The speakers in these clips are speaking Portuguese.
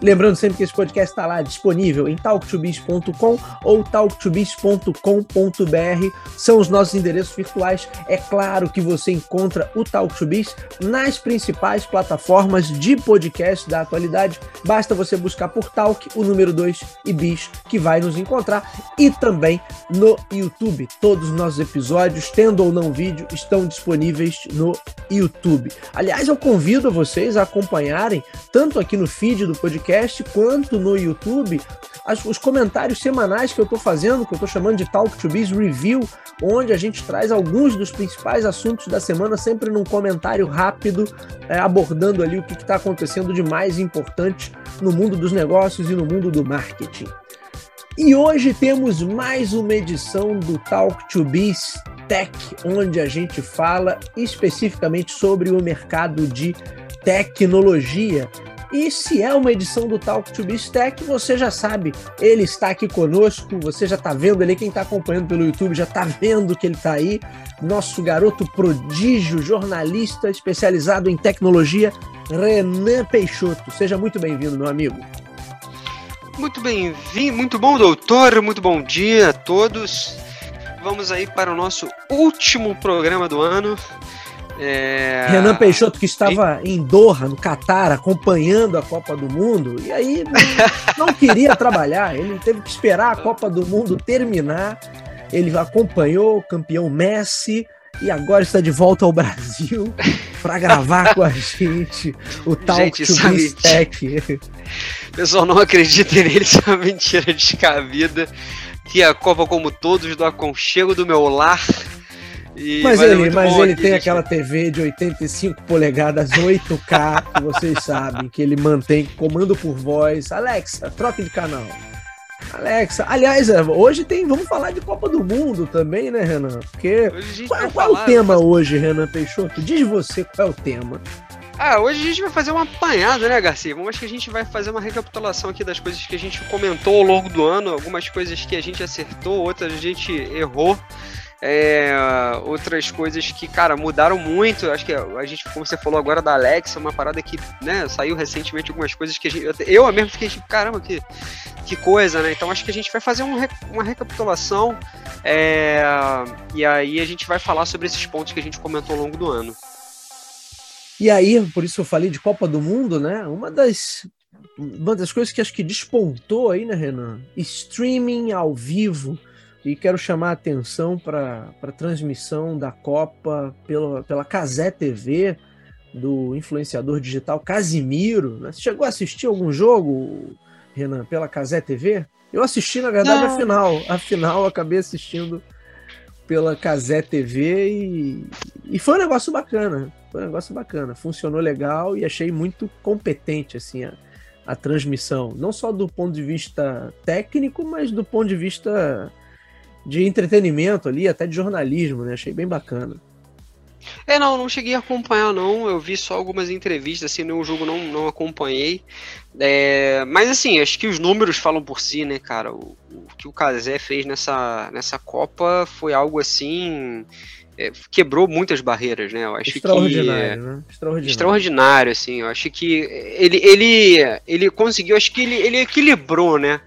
Lembrando sempre que esse podcast está lá disponível em talktobiz.com ou talktobiz.com.br. São os nossos endereços virtuais. É claro que você encontra o Talk to Biz nas principais plataformas de podcast da atualidade. Basta você buscar por Talk, o número 2 e Biz, que vai nos encontrar. E também no YouTube. Todos os nossos episódios, tendo ou não vídeo, estão disponíveis no YouTube. Aliás, eu convido vocês a acompanharem, tanto aqui no feed do podcast podcast quanto no YouTube as, os comentários semanais que eu estou fazendo, que eu estou chamando de Talk to Biz Review, onde a gente traz alguns dos principais assuntos da semana, sempre num comentário rápido, é, abordando ali o que está acontecendo de mais importante no mundo dos negócios e no mundo do marketing. E hoje temos mais uma edição do Talk to Biz Tech, onde a gente fala especificamente sobre o mercado de tecnologia. E se é uma edição do Talk to Biz Tech, você já sabe, ele está aqui conosco, você já está vendo ele, quem está acompanhando pelo YouTube já está vendo que ele está aí, nosso garoto prodígio, jornalista especializado em tecnologia, Renan Peixoto. Seja muito bem-vindo, meu amigo. Muito bem-vindo, muito bom, doutor, muito bom dia a todos. Vamos aí para o nosso último programa do ano. É... Renan Peixoto, que estava e... em Doha, no Catar, acompanhando a Copa do Mundo, e aí não, não queria trabalhar, ele teve que esperar a Copa do Mundo terminar. Ele acompanhou o campeão Messi e agora está de volta ao Brasil para gravar com a gente o tal gente, Tech. O pessoal não acredita nele, isso é uma mentira descabida. Que a Copa, como todos, do aconchego do meu lar e, mas, mas, ele, é mas ele tem aquela TV de 85 polegadas 8K, que vocês sabem, que ele mantém comando por voz. Alexa, troque de canal. Alexa, aliás, é, hoje tem, vamos falar de Copa do Mundo também, né, Renan? Porque qual, qual é o tema mas... hoje, Renan Peixoto? Diz você qual é o tema. Ah, hoje a gente vai fazer uma apanhada, né, Garcia? Vamos que a gente vai fazer uma recapitulação aqui das coisas que a gente comentou ao longo do ano, algumas coisas que a gente acertou, outras a gente errou. É, outras coisas que, cara, mudaram muito. Acho que a gente, como você falou agora da Alexa, uma parada que, né, saiu recentemente algumas coisas que a gente, eu mesmo fiquei tipo, caramba, que, que coisa, né? Então acho que a gente vai fazer um, uma recapitulação é, e aí a gente vai falar sobre esses pontos que a gente comentou ao longo do ano. E aí, por isso eu falei de Copa do Mundo, né? Uma das uma das coisas que acho que despontou aí, né, Renan? Streaming ao vivo e quero chamar a atenção para a transmissão da Copa pela, pela Casé TV, do influenciador digital Casimiro. Né? Você chegou a assistir algum jogo, Renan, pela Casé TV? Eu assisti, na verdade, Não. a final. A final acabei assistindo pela Casé TV e, e foi um negócio bacana. Foi um negócio bacana. Funcionou legal e achei muito competente assim a, a transmissão. Não só do ponto de vista técnico, mas do ponto de vista de entretenimento ali, até de jornalismo, né? Achei bem bacana. É, não, não cheguei a acompanhar, não. Eu vi só algumas entrevistas, assim, no jogo não, não acompanhei. É, mas, assim, acho que os números falam por si, né, cara? O, o que o Casé fez nessa, nessa Copa foi algo, assim, é, quebrou muitas barreiras, né? Eu acho extraordinário, que, né? Extraordinário. extraordinário, assim. Eu acho que ele, ele, ele conseguiu, acho que ele, ele equilibrou, né?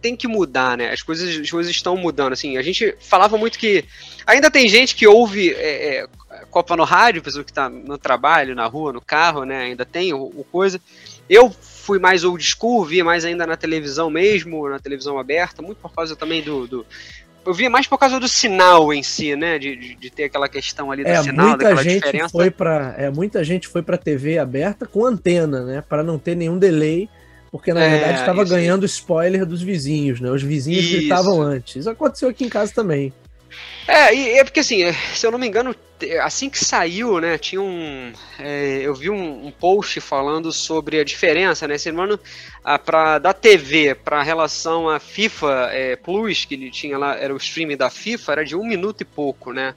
Tem que mudar, né? As coisas, as coisas estão mudando. Assim, a gente falava muito que ainda tem gente que ouve é, é, Copa no rádio, pessoa que está no trabalho, na rua, no carro, né? Ainda tem o, o, coisa. Eu fui mais old school, via mais ainda na televisão mesmo, na televisão aberta, muito por causa também do, do eu via mais por causa do sinal em si, né? De, de, de ter aquela questão ali do é, sinal, muita daquela gente diferença. Foi pra, é, muita gente foi para TV aberta com antena, né? Para não ter nenhum delay porque na é, verdade estava ganhando spoiler dos vizinhos, né? Os vizinhos isso. gritavam antes. Isso aconteceu aqui em casa também. É, e é porque assim, se eu não me engano, assim que saiu, né, tinha um. É, eu vi um, um, post falando sobre a diferença, né? Esse ano, a, pra, da TV para relação à FIFA é, Plus, que ele tinha lá, era o streaming da FIFA, era de um minuto e pouco, né?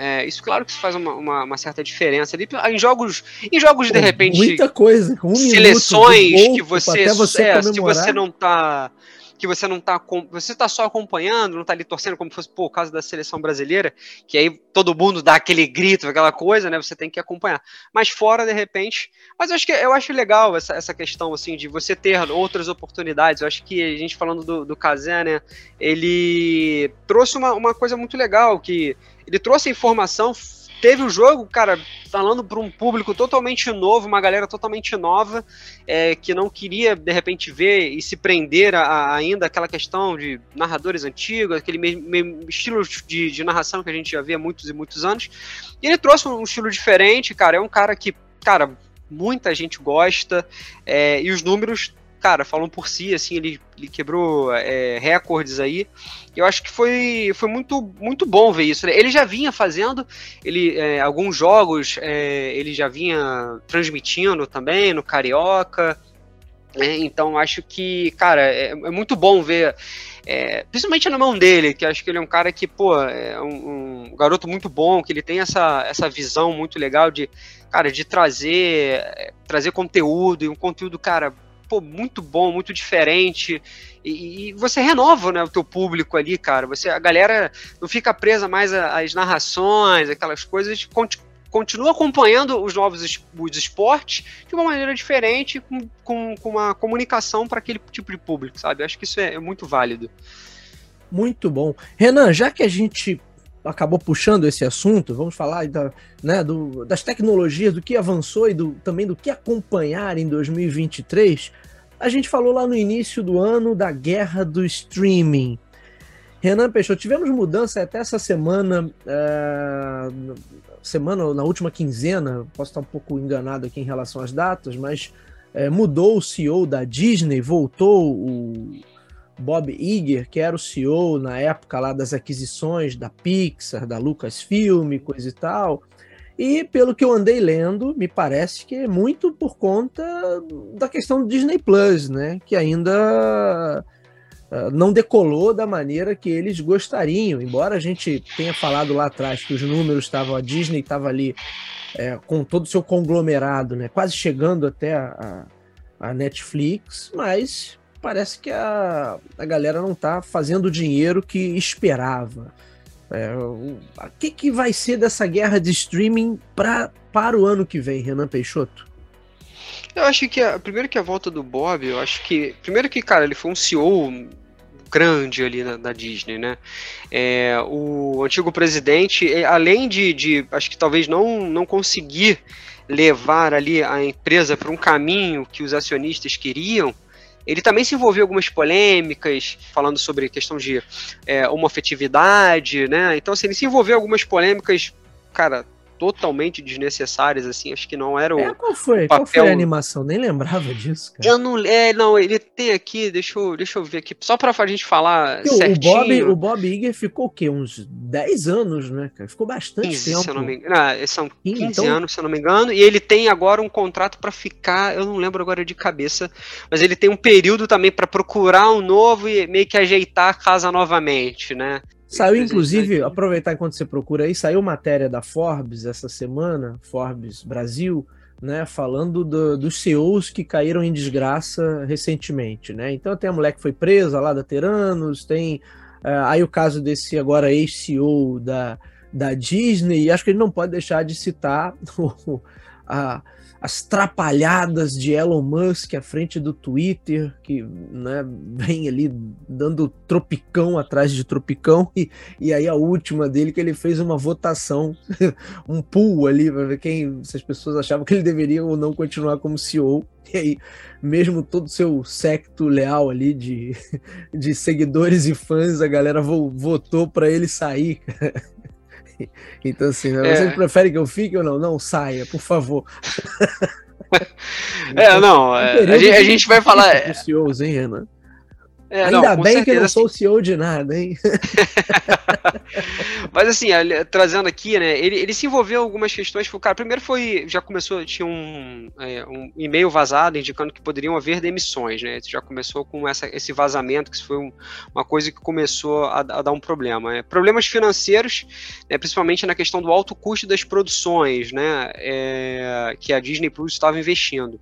É, isso, claro que faz uma, uma, uma, certa diferença ali. Em jogos, em jogos de repente. Muita coisa. Um seleções que você. você é, se você não tá que você não tá você tá só acompanhando, não tá ali torcendo como fosse pô, o caso da seleção brasileira, que aí todo mundo dá aquele grito, aquela coisa, né? Você tem que acompanhar. Mas fora de repente, mas eu acho que eu acho legal essa, essa questão assim de você ter outras oportunidades. Eu acho que a gente falando do, do Kazé, né, ele trouxe uma, uma coisa muito legal que ele trouxe informação teve o jogo, cara, falando para um público totalmente novo, uma galera totalmente nova, é, que não queria, de repente, ver e se prender a, a ainda aquela questão de narradores antigos, aquele mesmo, mesmo estilo de, de, narração que a gente já vê há muitos e muitos anos. E ele trouxe um, um estilo diferente, cara, é um cara que, cara, muita gente gosta, é, e os números cara, falam por si, assim, ele, ele quebrou é, recordes aí. Eu acho que foi, foi muito, muito bom ver isso. Né? Ele já vinha fazendo, ele é, alguns jogos é, ele já vinha transmitindo também no Carioca. Né? então acho que, cara, é, é muito bom ver, é, principalmente na mão dele, que acho que ele é um cara que, pô, é um, um garoto muito bom, que ele tem essa, essa visão muito legal de, cara, de trazer, trazer conteúdo e um conteúdo, cara, pô, muito bom, muito diferente. E, e, você renova né, o teu público ali, cara. Você, a galera não fica presa mais às narrações, aquelas coisas. Continua acompanhando os novos os esportes de uma maneira diferente, com, com, com uma comunicação para aquele tipo de público, sabe? Eu acho que isso é, é muito válido. Muito bom. Renan, já que a gente acabou puxando esse assunto, vamos falar da, né, do, das tecnologias, do que avançou e do, também do que acompanhar em 2023. A gente falou lá no início do ano da guerra do streaming. Renan Peixoto, tivemos mudança até essa semana, é, semana na última quinzena, posso estar um pouco enganado aqui em relação às datas, mas é, mudou o CEO da Disney, voltou o Bob Iger, que era o CEO na época lá das aquisições da Pixar, da Lucasfilm, coisa e tal. E pelo que eu andei lendo, me parece que é muito por conta da questão do Disney Plus, né? Que ainda uh, não decolou da maneira que eles gostariam. Embora a gente tenha falado lá atrás que os números estavam, a Disney estava ali é, com todo o seu conglomerado, né? Quase chegando até a, a Netflix, mas parece que a, a galera não está fazendo o dinheiro que esperava. É, o que, que vai ser dessa guerra de streaming pra, para o ano que vem, Renan Peixoto? Eu acho que, a, primeiro que a volta do Bob, eu acho que, primeiro que, cara, ele foi um CEO grande ali na, na Disney, né? É, o antigo presidente, é, além de, de, acho que talvez não, não conseguir levar ali a empresa para um caminho que os acionistas queriam, ele também se envolveu em algumas polêmicas, falando sobre questão de é, homofetividade, né? Então, assim, ele se envolveu em algumas polêmicas, cara, totalmente desnecessárias, assim, acho que não era o. É, qual foi? Papel... Qual foi a animação? Nem lembrava disso, cara. Eu não. É, não, ele tem aqui, deixa eu, deixa eu ver aqui, só pra gente falar. O, certinho. o Bob, o Bob Iger ficou o quê? Uns 10 anos, né, cara? Ficou bastante 15, tempo. Se eu não me engano. Não, são 15 então... anos, se eu não me engano, e ele tem agora um contrato para ficar, eu não lembro agora de cabeça, mas ele tem um período também para procurar um novo e meio que ajeitar a casa novamente, né? Saiu, inclusive, aproveitar enquanto você procura aí, saiu matéria da Forbes essa semana, Forbes Brasil, né, falando do, dos CEOs que caíram em desgraça recentemente, né? Então tem a mulher que foi presa lá da Teranos, tem uh, aí o caso desse agora ex-CEO da, da Disney, e acho que ele não pode deixar de citar o, a, as trapalhadas de Elon Musk à frente do Twitter, que né, vem ali dando tropicão atrás de tropicão, e, e aí a última dele que ele fez uma votação, um pool ali, para ver quem, se as pessoas achavam que ele deveria ou não continuar como CEO. E aí, mesmo todo o seu secto leal ali de, de seguidores e fãs, a galera votou para ele sair. Então, assim, né? é. prefere que eu fique ou não? Não, saia, por favor. é, não, é, a, gente, a gente vai falar. Precioso, hein, Renan? É, Ainda não, bem certeza, que eu não sou o CEO de nada, hein? Mas assim, trazendo aqui, né? Ele, ele se envolveu em algumas questões. Cara, primeiro foi. Já começou, tinha um, é, um e-mail vazado indicando que poderiam haver demissões, né? Já começou com essa, esse vazamento, que foi um, uma coisa que começou a, a dar um problema. Né? Problemas financeiros, né, principalmente na questão do alto custo das produções, né? É, que a Disney Plus estava investindo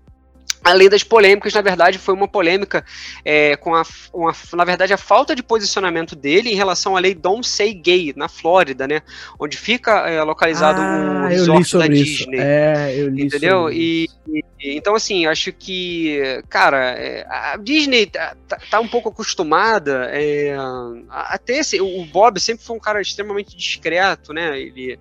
além das polêmicas, na verdade, foi uma polêmica é, com a, uma, na verdade, a falta de posicionamento dele em relação à lei Don't Say Gay, na Flórida, né? Onde fica é, localizado ah, o resort da isso. Disney. É, eu li Entendeu? E, e, então, assim, acho que, cara, é, a Disney tá, tá, tá, um pouco acostumada é, a, a ter esse. O Bob sempre foi um cara extremamente discreto, né? Ele.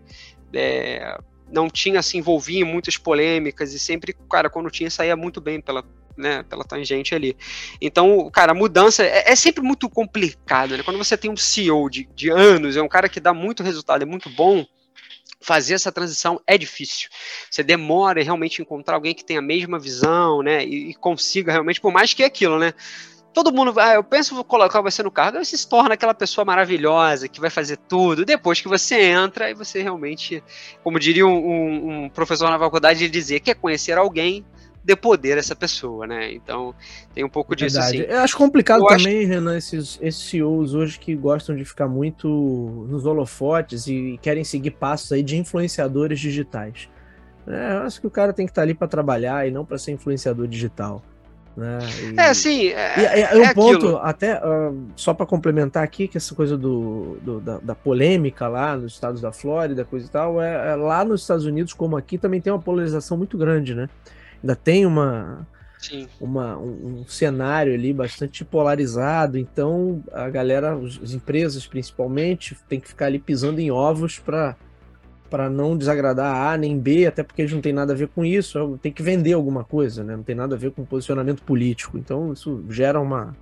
É, não tinha se envolvia em muitas polêmicas e sempre, cara, quando tinha, saía muito bem pela, né, pela tangente ali. Então, cara, a mudança é, é sempre muito complicado, né? Quando você tem um CEO de, de anos, é um cara que dá muito resultado, é muito bom, fazer essa transição é difícil. Você demora realmente encontrar alguém que tenha a mesma visão, né, e, e consiga realmente, por mais que é aquilo, né, todo mundo, ah, eu penso vou colocar você no cargo, você se torna aquela pessoa maravilhosa que vai fazer tudo. Depois que você entra, e você realmente, como diria um, um, um professor na faculdade, ele dizia, quer conhecer alguém, dê poder essa pessoa, né? Então tem um pouco disso Verdade. assim. Eu acho complicado eu também, acho... Renan, esses, esses CEOs hoje que gostam de ficar muito nos holofotes e querem seguir passos aí de influenciadores digitais. É, eu acho que o cara tem que estar ali para trabalhar e não para ser influenciador digital. Né? E, é, sim. É, é, um ponto, aquilo. até uh, só para complementar aqui, que essa coisa do, do da, da, polêmica lá nos estados da Flórida, coisa e tal, é, é, lá nos Estados Unidos, como aqui, também tem uma polarização muito grande, né? Ainda tem uma, uma um, um, cenário ali bastante polarizado, então a galera, as empresas principalmente, tem que ficar ali pisando em ovos para para não desagradar a nem B, até porque eles não tem nada a ver com isso, tem que vender alguma coisa, né? Não tem nada a ver com posicionamento político. Então isso gera uma.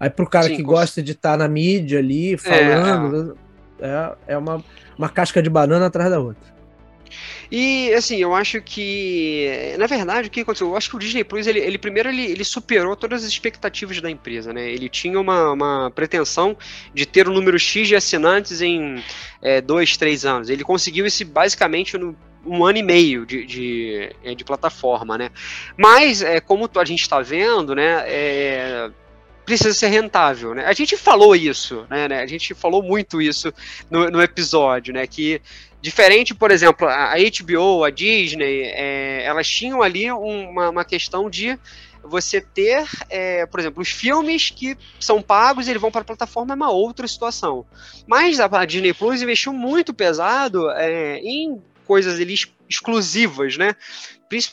Aí pro cara Sim, que gosta de estar tá na mídia ali, falando, é, é, é uma, uma casca de banana atrás da outra. E, assim, eu acho que, na verdade, o que aconteceu? Eu acho que o Disney Plus, ele, ele primeiro, ele, ele superou todas as expectativas da empresa, né? Ele tinha uma, uma pretensão de ter um número X de assinantes em é, dois, três anos. Ele conseguiu isso basicamente no um ano e meio de, de, é, de plataforma, né? Mas, é, como a gente está vendo, né, é, precisa ser rentável, né? A gente falou isso, né? né? A gente falou muito isso no, no episódio, né? Que Diferente, por exemplo, a HBO, a Disney, é, elas tinham ali uma, uma questão de você ter, é, por exemplo, os filmes que são pagos e eles vão para a plataforma é uma outra situação. Mas a Disney Plus investiu muito pesado é, em coisas ali exclusivas, né?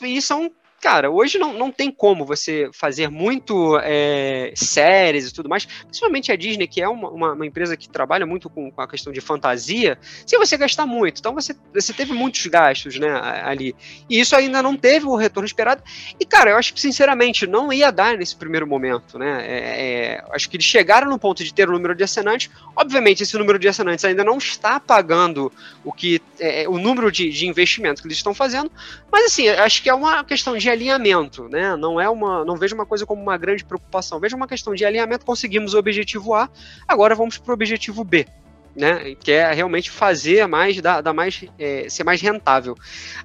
E são cara, hoje não, não tem como você fazer muito é, séries e tudo mais, principalmente a Disney, que é uma, uma, uma empresa que trabalha muito com, com, a questão de fantasia, se você gastar muito. Então você, você teve muitos gastos, né, ali. E isso ainda não teve o retorno esperado. E, cara, eu acho que, sinceramente, não ia dar nesse primeiro momento, né? É, é, acho que eles chegaram no ponto de ter o número de assinantes. Obviamente, esse número de assinantes ainda não está pagando o que é, o número de, de investimento que eles estão fazendo, mas assim, acho que é uma questão de de alinhamento, né? Não é uma, não vejo uma coisa como uma grande preocupação. Vejo uma questão de alinhamento. Conseguimos o objetivo A, agora vamos para o objetivo B. Né, que é realmente fazer mais, dar, dar mais, é, ser mais rentável.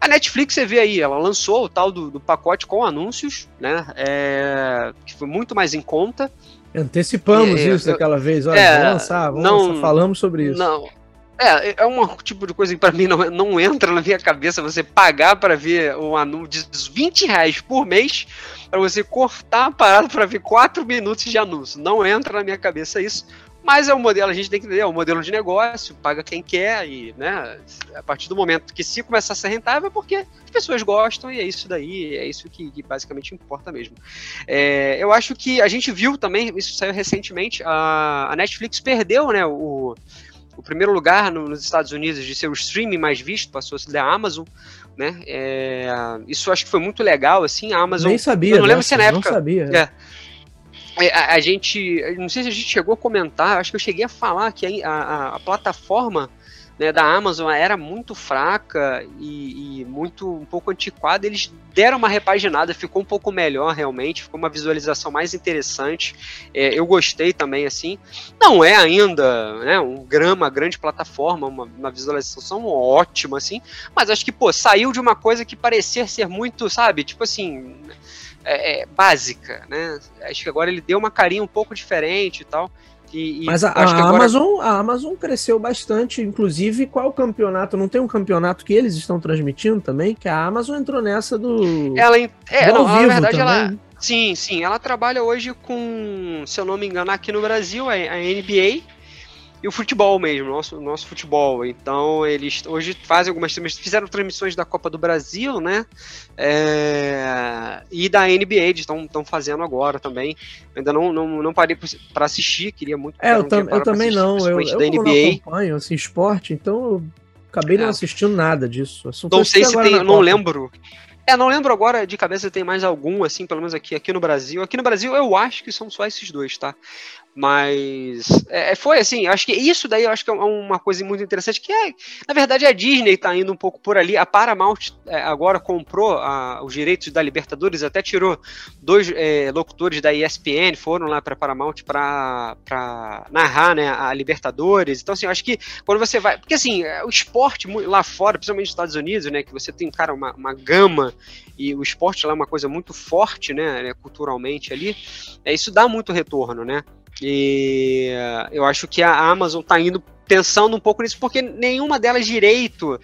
A Netflix, você vê aí, ela lançou o tal do, do pacote com anúncios, né, é, que foi muito mais em conta. Antecipamos é, isso eu, daquela vez, olha, é, vamos lançar, vamos não, lançar, falamos sobre isso. Não, é, é um tipo de coisa que para mim não, não entra na minha cabeça você pagar para ver um anúncio de 20 reais por mês para você cortar a parada para ver 4 minutos de anúncio. Não entra na minha cabeça isso. Mas é um modelo, a gente tem que entender, é um modelo de negócio, paga quem quer, e né, a partir do momento que se começar a ser rentável é porque as pessoas gostam e é isso daí, é isso que, que basicamente importa mesmo. É, eu acho que a gente viu também, isso saiu recentemente, a, a Netflix perdeu né, o, o primeiro lugar no, nos Estados Unidos de ser o streaming mais visto passou a ser da Amazon, né? É, isso acho que foi muito legal, assim, a Amazon. Nem sabia. Eu não lembro se na época. Não sabia. É, é, a, a, gente, não sei se a gente chegou a comentar, acho que eu cheguei a falar que a, a, a plataforma né, da Amazon era muito fraca e, e, muito um pouco antiquada. Eles deram uma repaginada, ficou um pouco melhor realmente, ficou uma visualização mais interessante. É, eu gostei também assim. Não é ainda né, um grama, grande plataforma, uma, uma visualização ótima assim, mas acho que pô saiu de uma coisa que parecia ser muito, sabe, tipo assim. É, é, básica, né? Acho que agora ele deu uma carinha um pouco diferente e tal. E, Mas a, a agora... Amazon, a Amazon cresceu bastante, inclusive qual campeonato? Não tem um campeonato que eles estão transmitindo também? Que a Amazon entrou nessa do. Ela é, do não, na verdade também. ela. Sim, sim, ela trabalha hoje com, se eu não me engano, aqui no Brasil, a, a NBA e o futebol mesmo, nosso, nosso futebol. Então, eles hoje fazem algumas fizeram transmissões da Copa do Brasil, né? É, e da NBA, estão fazendo agora também. Eu ainda não, não, não parei para assistir, queria muito. É, eu, tam, eu também não. Eu, eu da NBA. não acompanho assim, esporte, então eu acabei não é. assistindo nada disso. Não sei se tem, não lembro. É, não lembro agora de cabeça se tem mais algum, assim, pelo menos aqui, aqui no Brasil. Aqui no Brasil eu acho que são só esses dois, tá? Mas é, é, foi assim, acho que isso daí acho que é uma coisa muito interessante, que é, na verdade, a Disney está indo um pouco por ali. A Paramount é, agora comprou a, os direitos da Libertadores, até tirou dois é, locutores da ESPN, foram lá para Paramount para narrar né, a Libertadores. Então, assim, acho que quando você vai. Porque assim, é, o esporte lá fora, principalmente nos Estados Unidos, né, que você tem, cara, uma, uma gama e o esporte lá é uma coisa muito forte, né, culturalmente ali, é, isso dá muito retorno, né? E eu acho que a Amazon está indo pensando um pouco nisso, porque nenhuma delas direito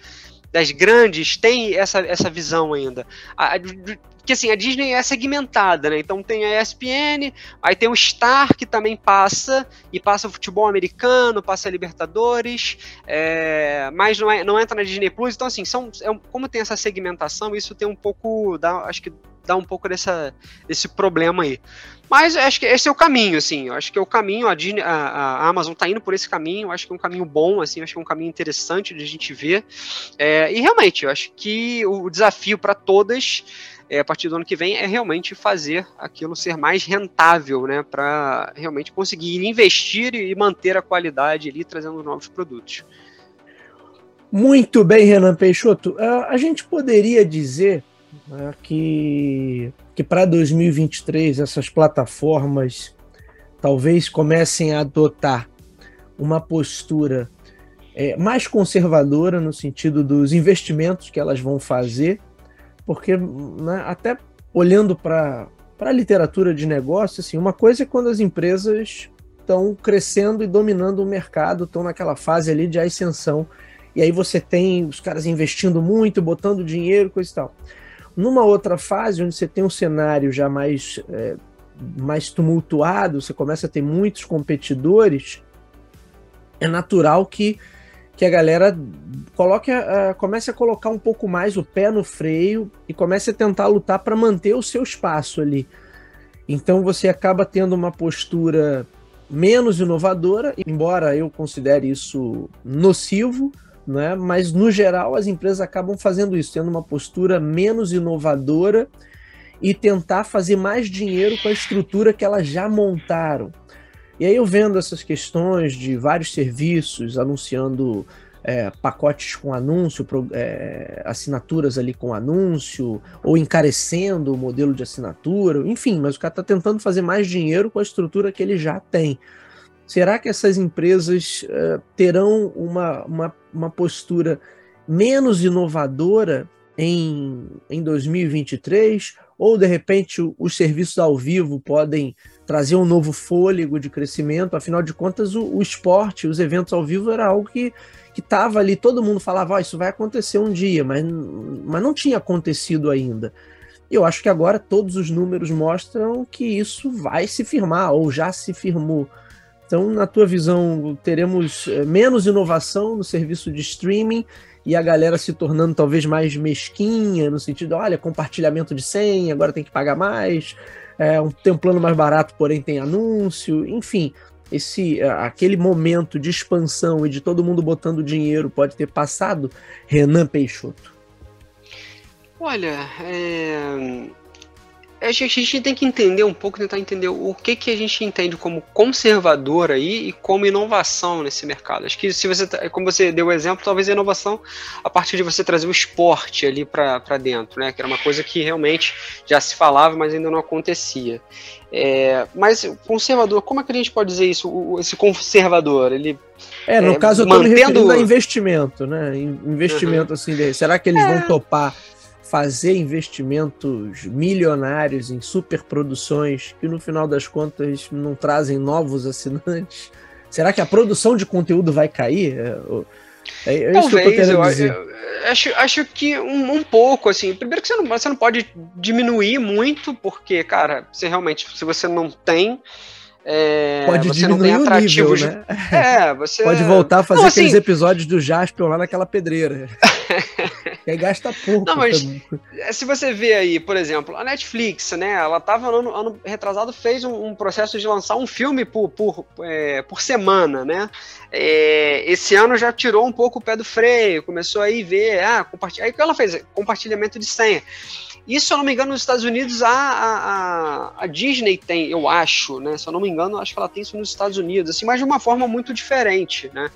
das grandes tem essa, essa visão ainda. A, que assim, a Disney é segmentada, né? Então tem a ESPN, aí tem o Star que também passa, e passa o futebol americano, passa a Libertadores, é, mas não, é, não entra na Disney Plus. Então, assim, são, é, como tem essa segmentação, isso tem um pouco. Dá, acho que dá um pouco dessa, desse problema aí. Mas acho que esse é o caminho, assim. Eu acho que é o caminho, a, Disney, a, a Amazon está indo por esse caminho. Eu acho que é um caminho bom, assim. Acho que é um caminho interessante de a gente ver. É, e realmente, eu acho que o desafio para todas é, a partir do ano que vem é realmente fazer aquilo ser mais rentável, né? Para realmente conseguir investir e manter a qualidade ali, trazendo novos produtos. Muito bem, Renan Peixoto. Uh, a gente poderia dizer né, que, que para 2023 essas plataformas talvez comecem a adotar uma postura é, mais conservadora no sentido dos investimentos que elas vão fazer, porque né, até olhando para a literatura de negócio, assim, uma coisa é quando as empresas estão crescendo e dominando o mercado, estão naquela fase ali de ascensão, e aí você tem os caras investindo muito, botando dinheiro, coisa e tal. Numa outra fase, onde você tem um cenário já mais, é, mais tumultuado, você começa a ter muitos competidores, é natural que, que a galera coloque, uh, comece a colocar um pouco mais o pé no freio e comece a tentar lutar para manter o seu espaço ali. Então você acaba tendo uma postura menos inovadora, embora eu considere isso nocivo, né? mas no geral as empresas acabam fazendo isso, tendo uma postura menos inovadora e tentar fazer mais dinheiro com a estrutura que elas já montaram. E aí eu vendo essas questões de vários serviços anunciando é, pacotes com anúncio, pro, é, assinaturas ali com anúncio, ou encarecendo o modelo de assinatura, enfim, mas o cara está tentando fazer mais dinheiro com a estrutura que ele já tem. Será que essas empresas uh, terão uma, uma, uma postura menos inovadora em, em 2023? Ou, de repente, os serviços ao vivo podem trazer um novo fôlego de crescimento? Afinal de contas, o, o esporte, os eventos ao vivo era algo que estava ali, todo mundo falava, oh, isso vai acontecer um dia, mas, mas não tinha acontecido ainda. Eu acho que agora todos os números mostram que isso vai se firmar, ou já se firmou. Então, na tua visão, teremos eh, menos inovação no serviço de streaming e a galera se tornando talvez mais mesquinha, no sentido, olha, compartilhamento de senha, agora tem que pagar mais, é, um, tem um plano mais barato, porém tem anúncio, enfim, esse eh, aquele momento de expansão e de todo mundo botando dinheiro pode ter passado, Renan Peixoto? Olha, é a gente tem que entender um pouco, tentar entender o que, que a gente entende como conservador aí e como inovação nesse mercado. Acho que se você, tá, como você deu o exemplo, talvez a inovação a partir de você trazer o esporte ali para dentro, né? Que era uma coisa que realmente já se falava, mas ainda não acontecia. É, mas conservador, como é que a gente pode dizer isso? Esse conservador, ele é, no é, caso eu estou mantendo... me referindo a investimento, né? Investimento uhum. assim, será que eles é. vão topar fazer investimentos milionários em superproduções que no final das contas não trazem novos assinantes? Será que a produção de conteúdo vai cair? É, é, é Talvez, eu, eu, acho, acho que um, um, pouco, assim. Primeiro que você não, você não pode diminuir muito, porque, cara, se realmente, se você não tem é, Pode você diminuir não tem atrativos. Nível, né? É, você. Pode voltar a fazer não, assim... aqueles episódios do Jasper lá naquela pedreira. e aí gasta pouco. Não, mas é, se você vê aí, por exemplo, a Netflix, né? Ela tava ano, ano retrasado, fez um, um, processo de lançar um filme por, por, é, por semana, né? É, esse ano já tirou um pouco o pé do freio, começou aí ver, ah, compartilha. Aí o que ela fez? Compartilhamento de senha. Isso, se eu não me engano, nos Estados Unidos a, a, a, Disney tem, eu acho, né? Se eu não me engano, acho que ela tem isso nos Estados Unidos, assim, mas de uma forma muito diferente, né?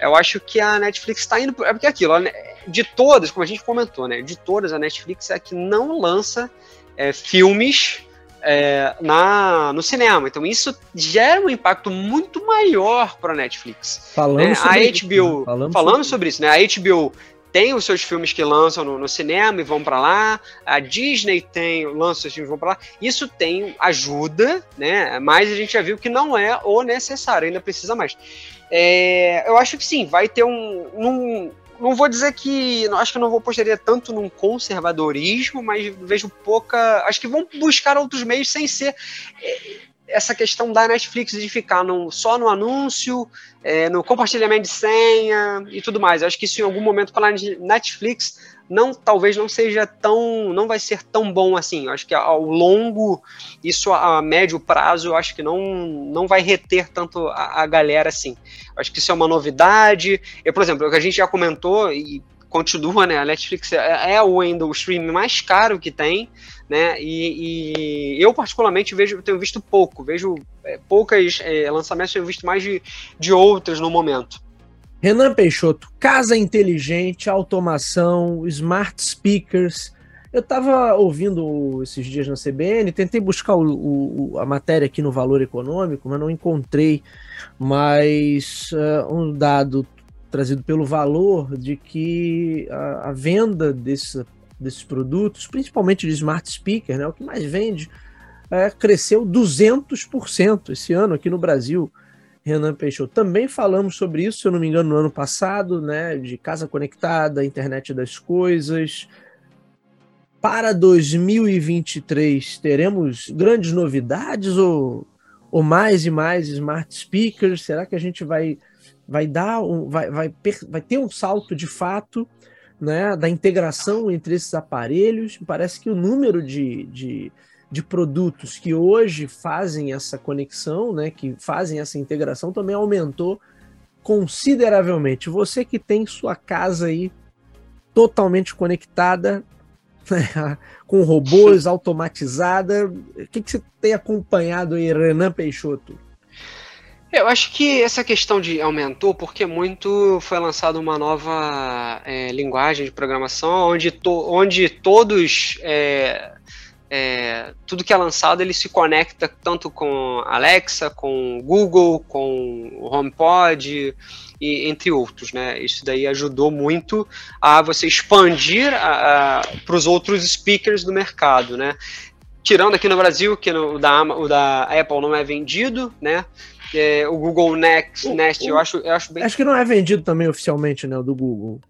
Eu acho que a Netflix está indo. É porque é aquilo, de todas, como a gente comentou, né? De todas, a Netflix é a que não lança é, filmes é, na, no cinema. Então isso gera um impacto muito maior para a Netflix. Falando né? sobre a HBO, isso, né? falando sobre... sobre isso, né? A HBO tem os seus filmes que lançam no, no cinema e vão para lá. A Disney tem lança seus filmes e vão para lá. Isso tem ajuda, né? Mas a gente já viu que não é o necessário, ainda precisa mais. É, eu acho que sim, vai ter um, um não vou dizer que. Acho que não vou postaria tanto num conservadorismo, mas vejo pouca. Acho que vão buscar outros meios sem ser essa questão da Netflix de ficar no, só no anúncio, é, no compartilhamento de senha e tudo mais. acho que isso em algum momento para a Netflix não talvez não seja tão não vai ser tão bom assim eu acho que ao longo isso a médio prazo eu acho que não não vai reter tanto a, a galera assim eu acho que isso é uma novidade eu por exemplo o que a gente já comentou e continua né a Netflix é, é o ainda o stream mais caro que tem né? E, e, eu particularmente vejo, tenho visto pouco, vejo é, poucas é, lançamentos, tenho visto mais de, de outras no momento. Renan Peixoto, casa inteligente, automação, smart speakers. Eu estava ouvindo esses dias na CBN, tentei buscar o, o, a matéria aqui no Valor Econômico, mas não encontrei. Mas uh, um dado trazido pelo Valor de que a, a venda desse desses produtos, principalmente de smart speaker, né, o que mais vende, é, cresceu 200% esse ano aqui no Brasil. Renan Peixoto. Também falamos sobre isso, se eu não me engano, no ano passado, né, de casa conectada, internet das coisas. Para 2023, teremos grandes novidades ou, ou mais e mais smart speakers? Será que a gente vai, vai dar um, vai, vai, vai ter um salto de fato né, da integração entre esses aparelhos. Parece que o número de, de, de, produtos que hoje fazem essa conexão, né, que fazem essa integração, também aumentou consideravelmente. Você que tem sua casa aí totalmente conectada, né, com robôs, automatizada, o que, que você tem acompanhado aí, Renan Peixoto? Eu acho que essa questão de aumentou porque muito foi lançada uma nova é, linguagem de programação onde, to, onde todos é, é, tudo que é lançado ele se conecta tanto com Alexa, com Google, com o HomePod e entre outros, né? Isso daí ajudou muito a você expandir para os outros speakers do mercado, né? Tirando aqui no Brasil que no, o, da, o da Apple não é vendido, né? É, o Google Next, Nest, eu, acho, eu acho bem. Acho que não é vendido também oficialmente, né? O do Google.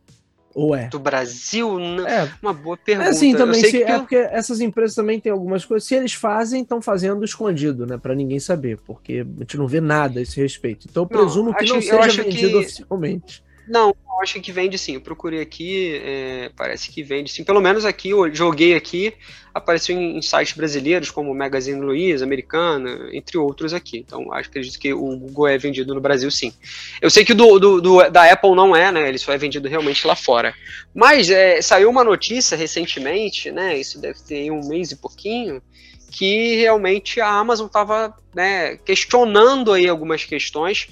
Ou é? Do Brasil? Não. É. Uma boa pergunta. É assim também, se, é porque essas empresas também têm algumas coisas. Se eles fazem, estão fazendo escondido, né? Para ninguém saber, porque a gente não vê nada a esse respeito. Então eu presumo não, que não seja vendido que... oficialmente. Não, eu acho que vende sim. Eu procurei aqui, é, parece que vende sim. Pelo menos aqui, eu joguei aqui, apareceu em, sites brasileiros como Magazine Luiza, Americana, entre outros aqui. Então, acho que acredito que o Google é vendido no Brasil sim. Eu sei que do, do, do, da Apple não é, né? Ele só é vendido realmente lá fora. Mas é, saiu uma notícia recentemente, né? Isso deve ter um mês e pouquinho que realmente a Amazon estava né, questionando aí algumas questões,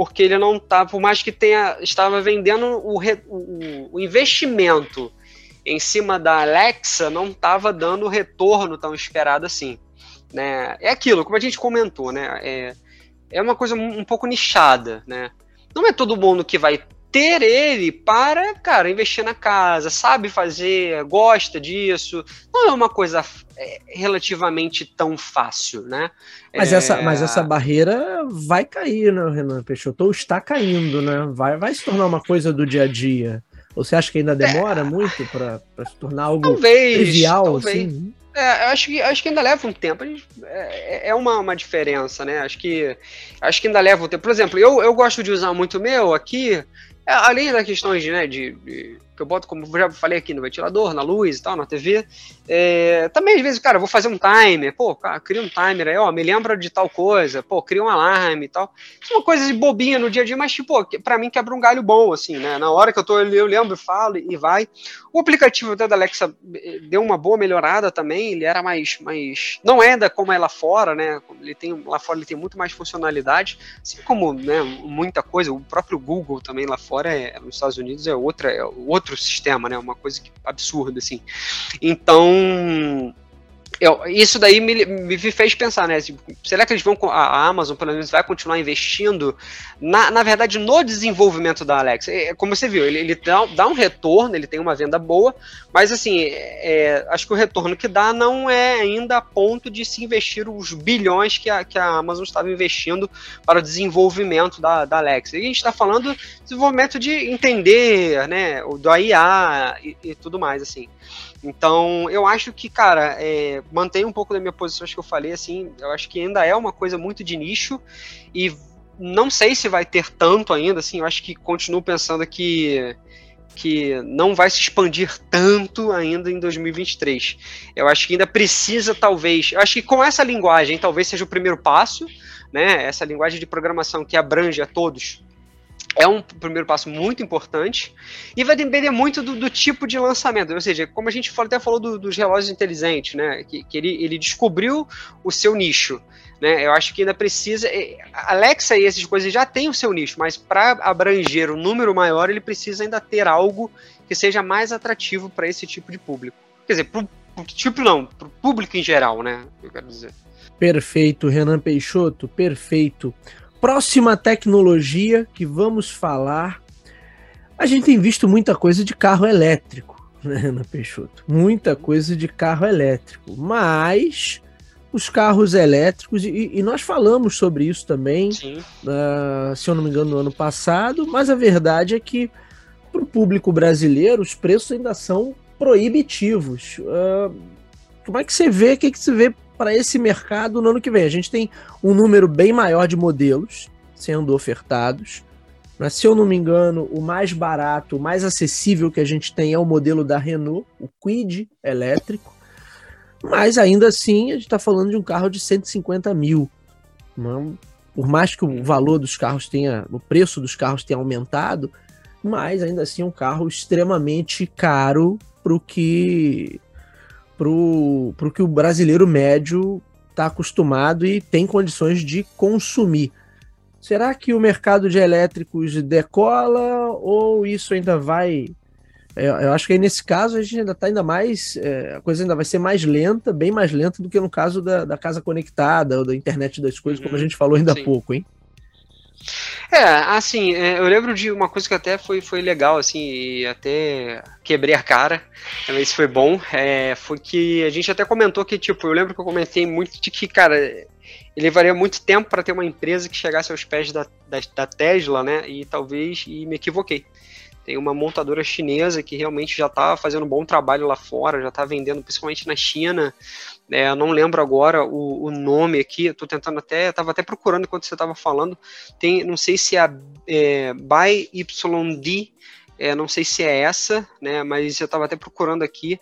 porque ele não estava, por mais que tenha, estava vendendo o, o, o investimento em cima da Alexa, não estava dando o retorno tão esperado assim. Né? É aquilo, como a gente comentou, né? É, é uma coisa um pouco nichada, né? Não é todo mundo que vai ter ele para, cara, investir na casa, sabe fazer, gosta disso. Não é uma coisa é, relativamente tão fácil, né? Mas, é... essa, mas essa barreira vai cair, né, Renan Peixoto? Ou está caindo, né? Vai, vai se tornar uma coisa do dia a dia. Ou você acha que ainda demora é... muito para se tornar algo talvez, trivial, talvez. assim? É, acho que, acho que ainda leva um tempo. É, é uma, uma diferença, né? Acho que, acho que ainda leva um tempo. Por exemplo, eu, eu gosto de usar muito o meu aqui, além das questões né, de, de que eu boto, como já falei aqui, no ventilador, na luz e tal, na TV. É, também, às vezes, cara, eu vou fazer um timer, pô, cara, cria um timer aí, ó, me lembra de tal coisa, pô, cria um alarme e tal. Isso é uma coisa de bobinha no dia a dia, mas, tipo, pra mim quebra um galho bom, assim, né? Na hora que eu tô, eu lembro, falo e vai. O aplicativo até da Alexa eh, deu uma boa melhorada também, ele era mais, mais não é ainda como é lá fora, né? Ele tem, lá fora ele tem muito mais funcionalidade, assim como, né, muita coisa, o próprio Google também lá fora, é, nos Estados Unidos, é outra, é outro outro sistema, né? Uma coisa absurda, assim. Então, eu, isso daí me, me, fez pensar, né? Será que eles vão. A Amazon, pelo menos, vai continuar investindo, na, na verdade, no desenvolvimento da Alexa? É, como você viu, ele, ele dá, dá, um retorno, ele tem uma venda boa, mas assim, é, acho que o retorno que dá não é ainda a ponto de se investir os bilhões que a, que a Amazon estava investindo para o desenvolvimento da, da Alexa. E a gente está falando desenvolvimento de entender, né? Do IA e, e tudo mais, assim. Então, eu acho que, cara, é, mantém um pouco da minha posição, acho que eu falei, assim, eu acho que ainda é uma coisa muito de nicho e não sei se vai ter tanto ainda, assim, eu acho que continuo pensando que que não vai se expandir tanto ainda em 2023. Eu acho que ainda precisa, talvez, eu acho que com essa linguagem, talvez seja o primeiro passo, né, essa linguagem de programação que abrange a todos, é um primeiro passo muito importante e vai depender muito do, do, tipo de lançamento. Ou seja, como a gente até falou do, dos relógios inteligentes, né? Que, que ele, ele, descobriu o seu nicho. Né? Eu acho que ainda precisa. Alexa e essas coisas já têm o seu nicho, mas para abranger um número maior, ele precisa ainda ter algo que seja mais atrativo para esse tipo de público. Quer dizer, pro, pro tipo não, para o público em geral, né? Eu quero dizer. Perfeito, Renan Peixoto, perfeito. Próxima tecnologia que vamos falar. A gente tem visto muita coisa de carro elétrico, né, Ana Peixoto? Muita coisa de carro elétrico. Mas os carros elétricos, e, e nós falamos sobre isso também, uh, se eu não me engano, no ano passado, mas a verdade é que para o público brasileiro os preços ainda são proibitivos. Uh, como é que você vê? O que, que você vê para esse mercado no ano que vem. A gente tem um número bem maior de modelos sendo ofertados. Mas, se eu não me engano, o mais barato, o mais acessível que a gente tem é o modelo da Renault, o Quid elétrico. Mas ainda assim, a gente está falando de um carro de 150 mil. Não, por mais que o valor dos carros tenha, o preço dos carros tenha aumentado, mas ainda assim é um carro extremamente caro para o que pro, pro que o brasileiro médio está acostumado e tem condições de consumir. Será que o mercado de elétricos decola ou isso ainda vai? É, eu acho que aí nesse caso a gente ainda está ainda mais. É, a coisa ainda vai ser mais lenta, bem mais lenta do que no caso da, da casa conectada ou da internet das coisas, uhum, como a uhum. gente falou ainda há pouco, hein? É, assim, é, eu lembro de uma coisa que até foi, foi legal, assim, e até quebrei a cara, também isso foi bom, é, foi que a gente até comentou que, tipo, eu lembro que eu comentei muito de que, cara, ele levaria muito tempo para ter uma empresa que chegasse aos pés da, da, da Tesla, né, e talvez, e me equivoquei. Tem uma montadora chinesa que realmente já está fazendo um bom trabalho lá fora, já está vendendo principalmente na China, é, eu não lembro agora o, o nome aqui, estou tentando até, estava até procurando enquanto você estava falando. Tem, não sei se é a é, ByYD, é, não sei se é essa, né? Mas eu estava até procurando aqui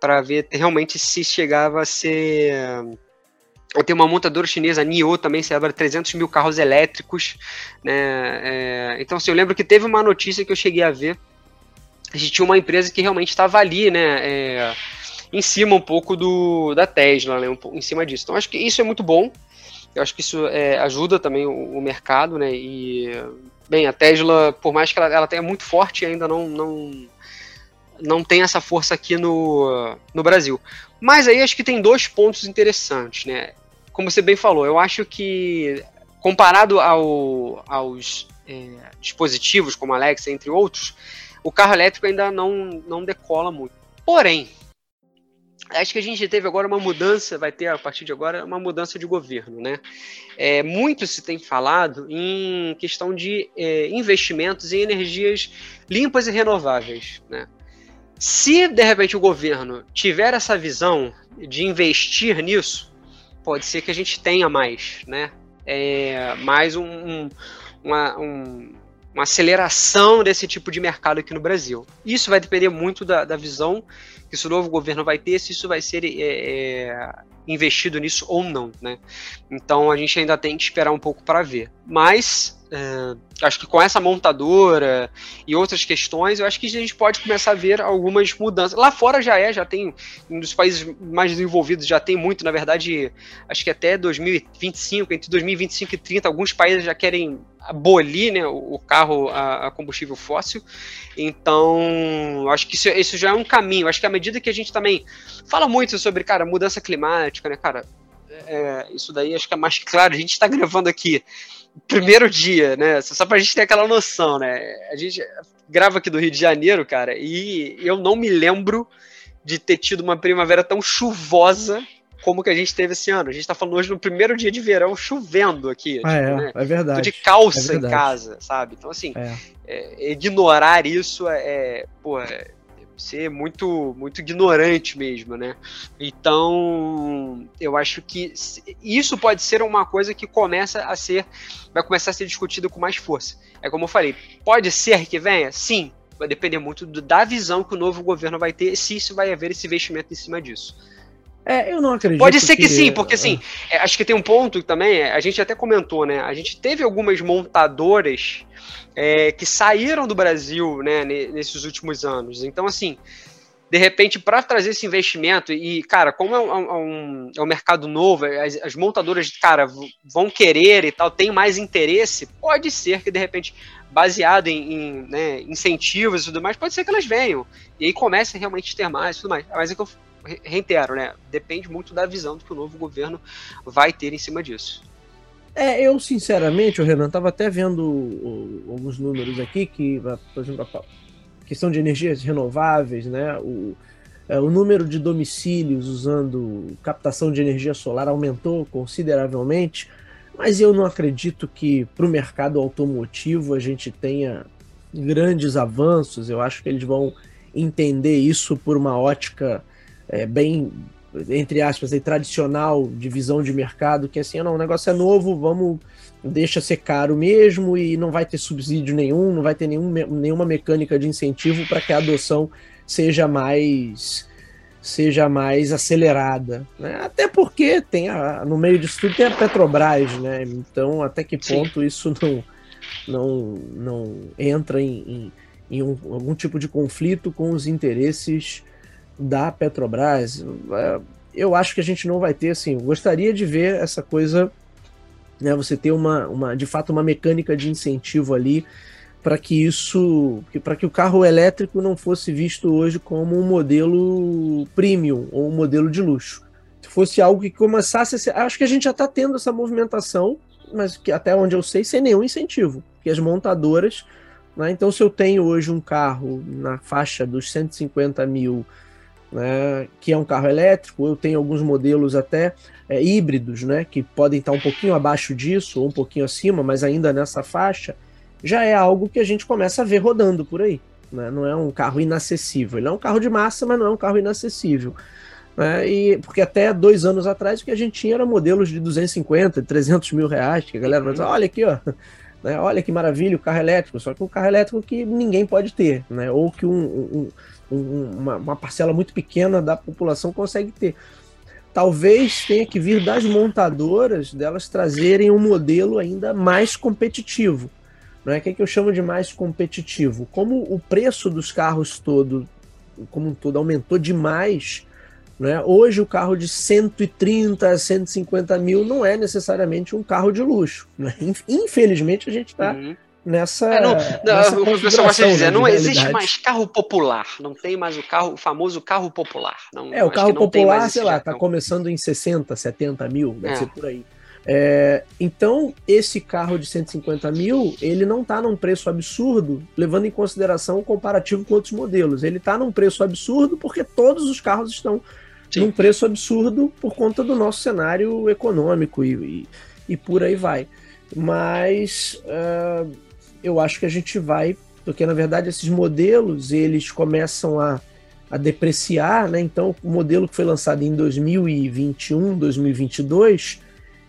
para ver realmente se chegava a ser. Tem uma montadora chinesa, NIO, também celebra 300 mil carros elétricos. Né? É, então, assim, eu lembro que teve uma notícia que eu cheguei a ver. A gente tinha uma empresa que realmente estava ali, né? É, em cima um pouco do da Tesla, né? Um em cima disso. Então acho que isso é muito bom. Eu acho que isso é, ajuda também o, o, mercado, né? E bem, a Tesla, por mais que ela, ela tenha muito forte, ainda não, não não tem essa força aqui no, no Brasil. Mas aí acho que tem dois pontos interessantes, né? Como você bem falou, eu acho que comparado ao, aos é, dispositivos como Alexa, entre outros, o carro elétrico ainda não, não decola muito. Porém, acho que a gente teve agora uma mudança, vai ter a partir de agora uma mudança de governo, né? É, muito se tem falado em questão de é, investimentos em energias limpas e renováveis, né? Se de repente o governo tiver essa visão de investir nisso, pode ser que a gente tenha mais, né? É, mais um, um, uma, um, uma aceleração desse tipo de mercado aqui no Brasil. Isso vai depender muito da, da visão que esse novo governo vai ter, se isso vai ser é, é, investido nisso ou não, né? Então a gente ainda tem que esperar um pouco para ver. Mas é, acho que com essa montadora e outras questões, eu acho que a gente pode começar a ver algumas mudanças. Lá fora já é, já tem, um dos países mais desenvolvidos já tem muito, na verdade, acho que até 2025, entre 2025 e 30, alguns países já querem abolir né, o carro a, a combustível fóssil. Então, acho que isso, isso, já é um caminho. Acho que à medida que a gente também fala muito sobre, cara, mudança climática, né, cara, é, isso daí acho que é mais claro. A gente está gravando aqui primeiro dia, né? Só pra gente ter aquela noção, né? A gente grava aqui do Rio de Janeiro, cara, e eu não me lembro de ter tido uma primavera tão chuvosa como que a gente teve esse ano. A gente tá falando hoje no primeiro dia de verão chovendo aqui. Ah, tipo, é, né? é verdade. Tô de calça é verdade. em casa, sabe? Então, assim, é. É, ignorar isso é, é pô, é, ser muito muito ignorante mesmo, né? Então, eu acho que isso pode ser uma coisa que começa a ser vai começar a ser discutida com mais força. É como eu falei, pode ser que venha? Sim, vai depender muito da visão que o novo governo vai ter, se isso vai haver esse investimento em cima disso. É, eu não acredito. Pode ser que, que sim, porque assim, é, acho que tem um ponto também, é, a gente até comentou, né? A gente teve algumas montadoras é, que saíram do Brasil né, nesses últimos anos. Então, assim, de repente, para trazer esse investimento, e, cara, como é um, é um, é um mercado novo, as, as, montadoras, cara, vão querer e tal, tem mais interesse, pode ser que, de repente, baseado em, em né, incentivos e tudo mais, pode ser que elas venham. E aí comece a realmente ter mais e tudo mais. Mas é que eu reitero, né? Depende muito da visão que o novo governo vai ter em cima disso. É, eu sinceramente, o Renan, estava até vendo alguns números aqui que, por exemplo, a questão de energias renováveis, né? O, é, o número de domicílios usando captação de energia solar aumentou consideravelmente, mas eu não acredito que para o mercado automotivo a gente tenha grandes avanços. Eu acho que eles vão entender isso por uma ótica é, bem entre aspas, aí, tradicional de visão de mercado, que é assim, não, o negócio é novo, vamos, deixa ser caro mesmo e não vai ter subsídio nenhum, não vai ter nenhum, nenhuma mecânica de incentivo para que a adoção seja mais seja mais acelerada, né? Até porque tem a, no meio disso tudo tem a Petrobras, né? Então até que ponto Sim. isso não não, não entra em, em, em um, algum tipo de conflito com os interesses da Petrobras, é, eu acho que a gente não vai ter, assim, gostaria de ver essa coisa, né, você ter uma, uma de fato, uma mecânica de incentivo ali para que isso, para que o carro elétrico não fosse visto hoje como um modelo premium ou um modelo de luxo. Se fosse algo que começasse a ser, acho que a gente já está tendo essa movimentação, mas que até onde eu sei, sem nenhum incentivo, que as montadoras, né, então se eu tenho hoje um carro na faixa dos 150 mil né, que é um carro elétrico. Eu tenho alguns modelos até é, híbridos, né, que podem estar um pouquinho abaixo disso ou um pouquinho acima, mas ainda nessa faixa. Já é algo que a gente começa a ver rodando por aí. Né? Não é um carro inacessível. Ele é um carro de massa, mas não é um carro inacessível. Né? E, porque até dois anos atrás o que a gente tinha era modelos de 250, 300 mil reais, que a galera vai dizer, olha aqui, ó, né? olha que maravilha o carro elétrico, só que um carro elétrico que ninguém pode ter, né? ou que um, um, um, uma, uma parcela muito pequena da população consegue ter. Talvez tenha que vir das montadoras delas trazerem um modelo ainda mais competitivo. Não é o que, é que eu chamo de mais competitivo? Como o preço dos carros todo, como um todo, aumentou demais Né? Hoje, o carro de 130 a 150 mil não é necessariamente um carro de luxo. Né? Infelizmente, a gente está uhum. Nessa. É, não, não, o pessoal gosta de dizer, né, não existe mais carro popular. Não tem mais o carro, o famoso carro popular. Não, é, o carro popular, sei lá, está começando em 60, 70 mil, deve é. ser por aí. É, então, esse carro de 150 mil, ele não está num preço absurdo, levando em consideração o comparativo com outros modelos. Ele está num preço absurdo porque todos os carros estão Sim. num preço absurdo por conta do nosso cenário econômico e, e, e por aí vai. Mas uh, eu acho que a gente vai, porque na verdade esses modelos eles começam a, a depreciar, né? Então, o modelo que foi lançado em 2021, 2022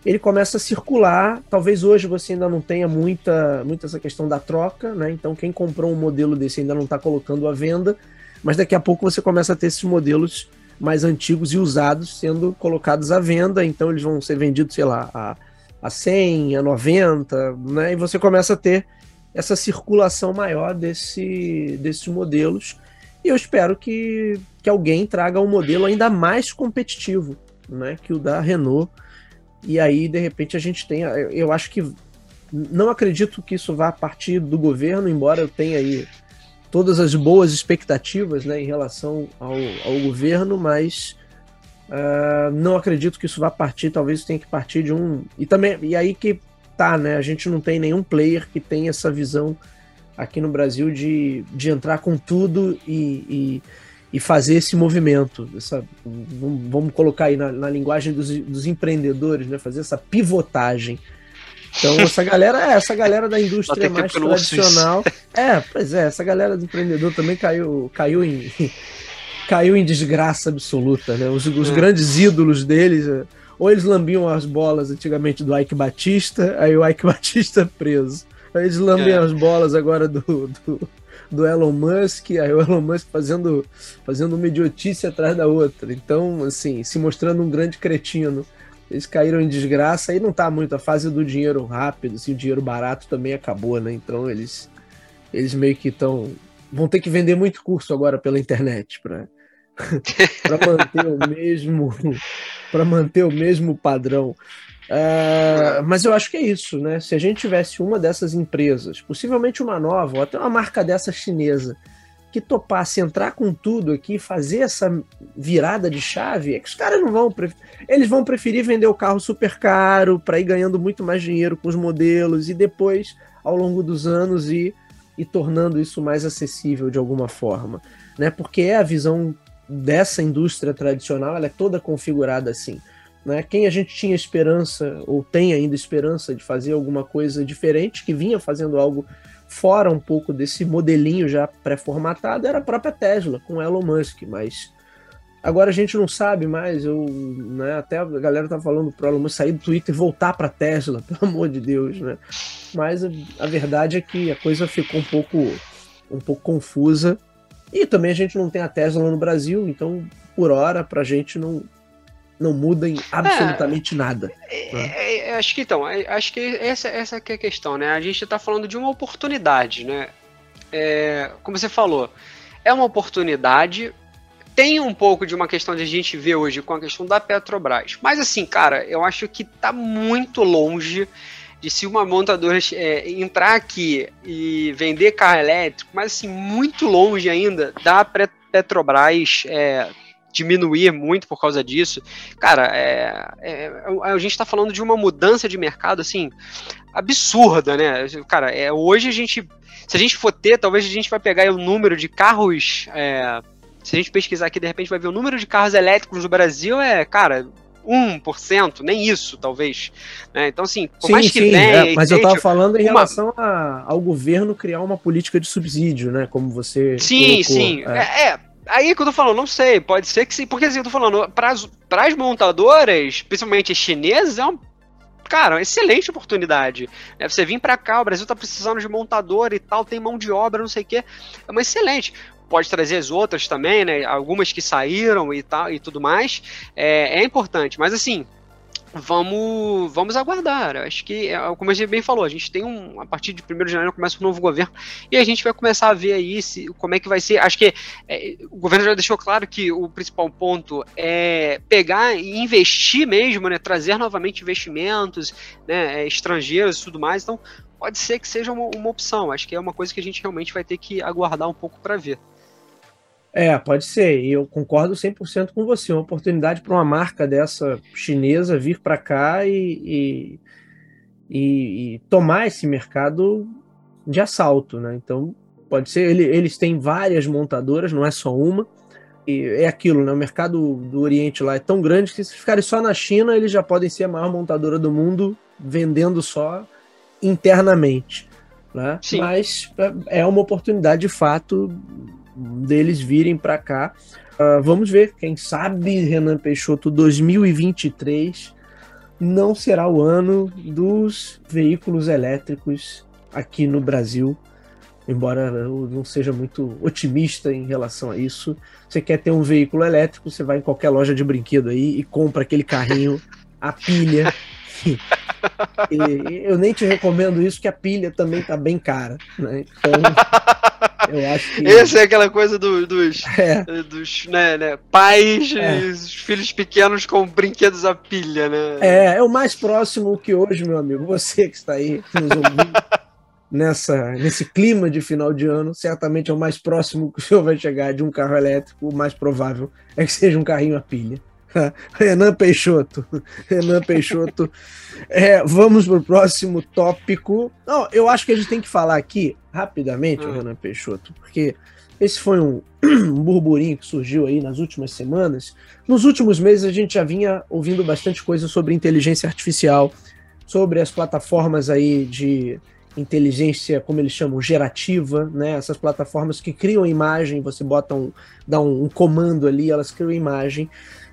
ele começa a circular. Talvez hoje você ainda não tenha muita, muita essa questão da troca, né? Então quem comprou um modelo desse ainda não está colocando à venda, mas daqui a pouco você começa a ter esses modelos mais antigos e usados sendo colocados à venda, então eles vão ser vendidos, sei lá, a, a 100, a 90, né? E você começa a ter essa circulação maior desse, desses modelos. E eu espero que, que alguém traga um modelo ainda mais competitivo, né? Que o da Renault e aí, de repente, a gente tem. Eu acho que. Não acredito que isso vá partir do governo, embora eu tenha aí todas as boas expectativas né, em relação ao, ao governo, mas uh, não acredito que isso vá partir. Talvez tenha que partir de um. E também. E aí que tá, né? A gente não tem nenhum player que tenha essa visão aqui no Brasil de, de entrar com tudo e, e e fazer esse movimento, essa, vamos colocar aí na, na linguagem dos, dos, empreendedores, né, fazer essa pivotagem. Então essa galera, é, essa galera da indústria mais tradicional, é, pois é, essa galera do empreendedor também caiu, caiu em caiu em desgraça absoluta, né? Os, os é. grandes ídolos deles, ou eles lambiam as bolas antigamente do Ike Batista, aí o Ike Batista preso. Aí eles lambem é. as bolas agora do, do do Elon Musk, aí o Elon Musk fazendo, fazendo uma idiotice atrás da outra. Então, assim, se mostrando um grande cretino. Eles caíram em desgraça e não tá muito a fase do dinheiro rápido, assim, o dinheiro barato também acabou, né? Então eles, eles meio que estão. vão ter que vender muito curso agora pela internet para para manter o mesmo para manter o mesmo padrão. Uh, mas eu acho que é isso, né? Se a gente tivesse uma dessas empresas, possivelmente uma nova, ou até uma marca dessa chinesa, que topasse entrar com tudo aqui, fazer essa virada de chave, é que os caras não vão. Eles vão preferir vender o carro super caro para ir ganhando muito mais dinheiro com os modelos e depois, ao longo dos anos, ir, ir tornando isso mais acessível de alguma forma. Né? Porque é a visão dessa indústria tradicional, ela é toda configurada assim. Né? Quem a gente tinha esperança, ou tem ainda esperança de fazer alguma coisa diferente, que vinha fazendo algo fora um pouco desse modelinho já pré-formatado, era a própria Tesla, com Elon Musk, mas agora a gente não sabe mais, eu, né, até a galera tá falando pro Elon Musk sair do Twitter e voltar para Tesla, pelo amor de Deus, né? Mas a, a verdade é que a coisa ficou um pouco, um pouco confusa, e também a gente não tem a Tesla no Brasil, então por hora pra gente não, não muda em absolutamente é, nada. É, né? É, é, acho que então, é, acho que essa, essa que é a questão, né? A gente está falando de uma oportunidade, né? É, como você falou, é uma oportunidade. Tem um pouco de uma questão de a gente ver hoje com a questão da Petrobras. Mas assim, cara, eu acho que está muito longe de se uma montadora é, entrar aqui e vender carro elétrico, mas assim, muito longe ainda da Petrobras é, diminuir muito por causa disso. Cara, é, é, a gente está falando de uma mudança de mercado, assim, absurda, né? Cara, é, hoje a gente, se a gente for ter, talvez a gente vai pegar o número de carros, é, se a gente pesquisar aqui, de repente vai ver o número de carros elétricos no Brasil, é, cara, 1%, nem isso, talvez. Né? Então, assim, por sim, mais que sim, tenha. É, mas eu estava falando em uma... relação a, ao governo criar uma política de subsídio, né? Como você. Sim, colocou. sim. É. é, é Aí que eu tô falando, não sei, pode ser que sim, porque assim, eu tô falando, para as montadoras, principalmente as chinesas, é uma, cara, uma excelente oportunidade. É, você vir para cá, o Brasil tá precisando de montador e tal, tem mão de obra, não sei o quê, é uma excelente. Pode trazer as outras também, né? Algumas que saíram e tal e tudo mais. É, é importante, mas assim, vamos, vamos aguardar. Acho que, como a gente bem falou, a gente tem um. A partir de 1 de janeiro começa um novo governo e a gente vai começar a ver aí se, como é que vai ser. Acho que é, o governo já deixou claro que o principal ponto é pegar e investir mesmo, né? Trazer novamente investimentos né, é, estrangeiros e tudo mais. Então, pode ser que seja uma, uma opção. Acho que é uma coisa que a gente realmente vai ter que aguardar um pouco para ver. É, pode ser. E eu concordo 100% com você. Uma oportunidade para uma marca dessa chinesa vir para cá e, e, e, tomar esse mercado de assalto, né? Então, pode ser. Ele, eles têm várias montadoras, não é só uma. E é aquilo, né? O mercado do Oriente lá é tão grande que se ficarem só na China, eles já podem ser a maior montadora do mundo, vendendo só internamente. Né? Mas é, é uma oportunidade de fato deles virem para cá. Uh, vamos ver, quem sabe Renan Peixoto 2023 não será o ano dos veículos elétricos aqui no Brasil. Embora eu não seja muito otimista em relação a isso, você quer ter um veículo elétrico, você vai em qualquer loja de brinquedo aí e compra aquele carrinho a pilha. e eu nem te recomendo isso, que a pilha também tá bem cara. Né? Então, eu acho que. Essa é aquela coisa do, dos, é. dos né, né, pais é. e os filhos pequenos com brinquedos a pilha, né? É, é o mais próximo que hoje, meu amigo, você que está aí nos ouvindo. nessa, nesse clima de final de ano, certamente é o mais próximo que o senhor vai chegar de um carro elétrico, o mais provável é que seja um carrinho a pilha. Renan Peixoto. Renan Peixoto. É, vamos para o próximo tópico. Não, eu acho que a gente tem que falar aqui, rapidamente, hum. Renan Peixoto, porque esse foi um, um burburinho que surgiu aí nas últimas semanas. Nos últimos meses a gente já vinha ouvindo bastante coisa sobre inteligência artificial, sobre as plataformas aí de inteligência, como eles chamam, gerativa, né? Essas plataformas que criam imagem, você bota um, dá um, um comando ali, elas criam imagem.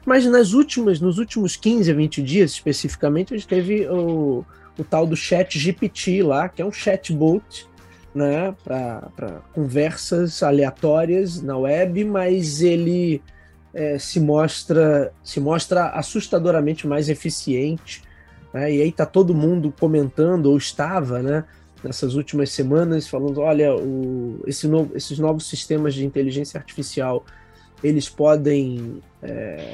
Mas nas últimas, nos últimos 15 a 20 dias, especificamente, a gente teve o, o tal do Chat GPT lá, que é um chatbot, né, para conversas aleatórias na web, mas ele é, se mostra se mostra assustadoramente mais eficiente. Né, e aí tá todo mundo comentando, ou estava, né, nessas últimas semanas, falando, olha, o, esse novo, esses novos sistemas de inteligência artificial eles podem é,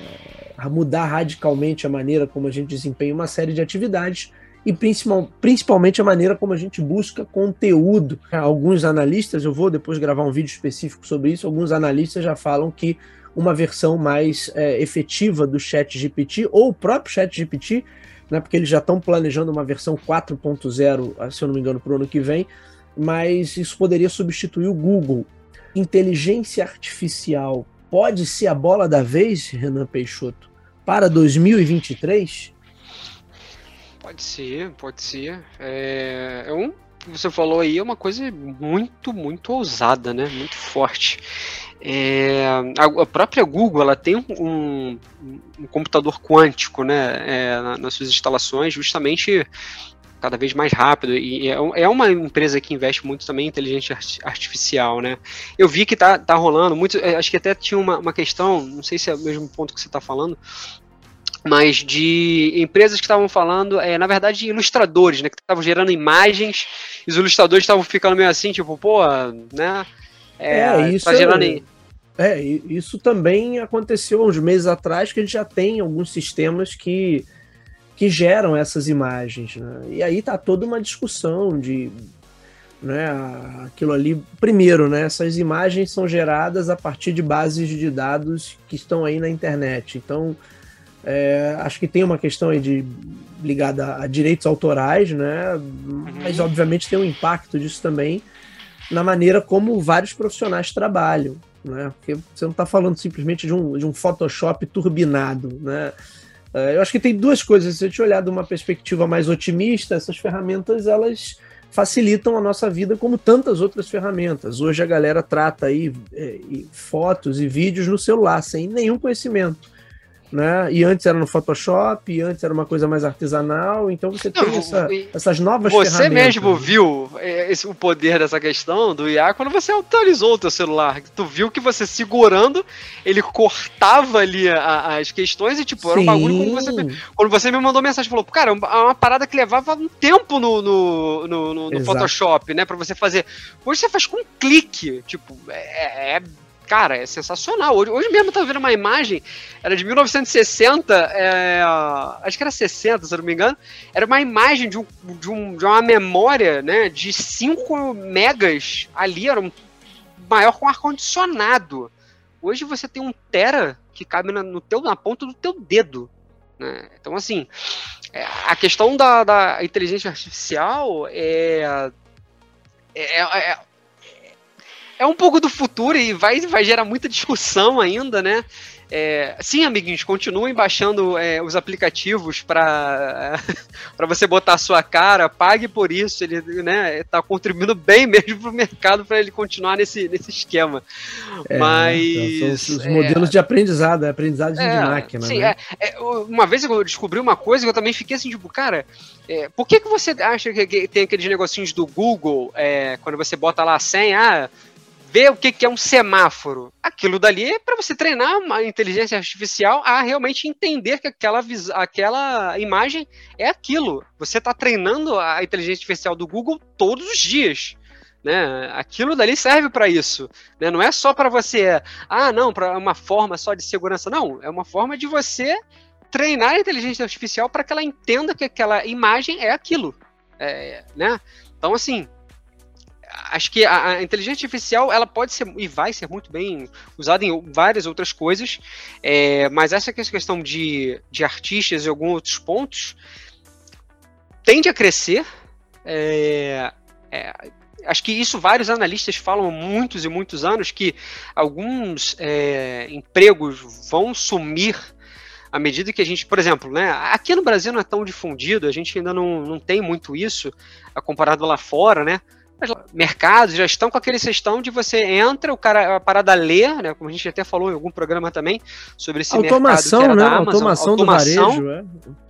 mudar radicalmente a maneira como a gente desempenha uma série de atividades e principal, principalmente a maneira como a gente busca conteúdo. Alguns analistas, eu vou depois gravar um vídeo específico sobre isso, alguns analistas já falam que uma versão mais é, efetiva do Chat GPT, ou o próprio Chat GPT, né, porque eles já estão planejando uma versão 4.0, se eu não me engano, para o ano que vem, mas isso poderia substituir o Google. Inteligência artificial pode ser a bola da vez, Renan Peixoto, para 2023? Pode ser, pode ser. É, é um você falou aí é uma coisa muito, muito ousada, né? Muito forte. É, a, própria Google ela tem um, um computador quântico né, é, nas suas instalações, justamente cada vez mais rápido e é, é uma empresa que investe muito também em inteligência artificial, né? Eu vi que tá, tá rolando muito, é, acho que até tinha uma, uma questão, não sei se é o mesmo ponto que você está falando, mas de empresas que estavam falando, é, na verdade, de ilustradores, né? Que estavam gerando imagens, e os ilustradores estavam ficando meio assim, tipo, pô, né? É, é isso. Tá gerando... É, é, isso também aconteceu uns meses atrás, que a gente já tem alguns sistemas que que geram essas imagens. Né? E aí tá toda uma discussão de né, aquilo ali. Primeiro, né, essas imagens são geradas a partir de bases de dados que estão aí na internet. Então, é, acho que tem uma questão aí de ligada a direitos autorais, né? Uhum. Mas obviamente tem um impacto disso também na maneira como vários profissionais trabalham, né? Porque você não está falando simplesmente de um, de um Photoshop turbinado, né? É, eu acho que tem duas coisas. Se a gente olhar de uma perspectiva mais otimista, essas ferramentas elas facilitam a nossa vida como tantas outras ferramentas. Hoje a galera trata aí é, fotos e vídeos no celular sem nenhum conhecimento. Né? E antes era no Photoshop, e antes era uma coisa mais artesanal, então você tem Não, essa, essas novas Você mesmo viu é, esse, o poder dessa questão do IA quando você atualizou o teu celular. Tu viu que você segurando, ele cortava ali a, as questões e tipo, Sim. era um bagulho quando você, quando você me mandou mensagem, falou, cara, é uma parada que levava um tempo no, no, no, no, no Photoshop, né, pra você fazer. Hoje você faz com um clique, tipo, é, é cara, é sensacional. Hoje, hoje mesmo eu tava vendo uma imagem, era de 1960, é, acho que era 60, se eu não me engano. Era uma imagem de, um, de, um, de uma memória, né, de 5 megas ali, era um maior com ar-condicionado. Hoje você tem um tera que cabe na, no teu, na ponta do teu dedo. Né? Então, assim, é, a questão da, da inteligência artificial é, é, é, é um pouco do futuro e vai, vai gerar muita discussão ainda, né? É, sim, amiguinhos, continuem baixando é, os aplicativos para você botar a sua cara, pague por isso, ele né, está contribuindo bem mesmo para o mercado para ele continuar nesse, nesse esquema. É, Mas. Então os modelos de aprendizado, é aprendizado de é, máquina. Sim, né? É, é, uma vez eu descobri uma coisa que eu também fiquei assim, tipo, cara, por que, que você acha que tem aqueles negocinhos do Google, quando você bota lá a senha, ah, ver o que, que é um semáforo. Aquilo dali é para você treinar uma inteligência artificial a realmente entender que aquela, aquela imagem é aquilo. Você está treinando a inteligência artificial do Google todos os dias. Né? Aquilo dali serve para isso. Né? Não é só para você, ah, não, para uma forma só de segurança. Não, é uma forma de você treinar a inteligência artificial para que ela entenda que aquela imagem é aquilo. É, né? Então, assim, acho que a, a, inteligência artificial ela pode ser e vai ser muito bem usada em várias outras coisas, é, mas essa questão de, de artistas e alguns outros pontos tende a crescer. É, é, acho que isso vários analistas falam há muitos e muitos anos que alguns é, empregos vão sumir à medida que a gente, por exemplo, né, aqui no Brasil não é tão difundido, a gente ainda não, não tem muito isso, comparado lá fora, né? Mercados já estão com aquele questão de você entra, o cara, a parada lê, né? Como a gente até falou em algum programa também sobre esse automação, mercado né? Amazon, automação, automação do varejo, é.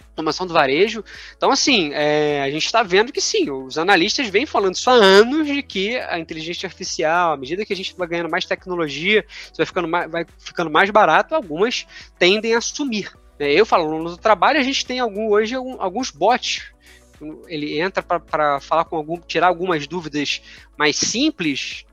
Automação do varejo. Então, assim, é, a gente está vendo que sim, os analistas vêm falando isso há anos de que a inteligência artificial, à medida que a gente vai ganhando mais tecnologia, vai ficando mais, vai ficando mais barato, algumas tendem a sumir. Né? Eu falo, no trabalho a gente tem algum, hoje alguns bots ele entra para falar com algum, tirar algumas dúvidas mais simples,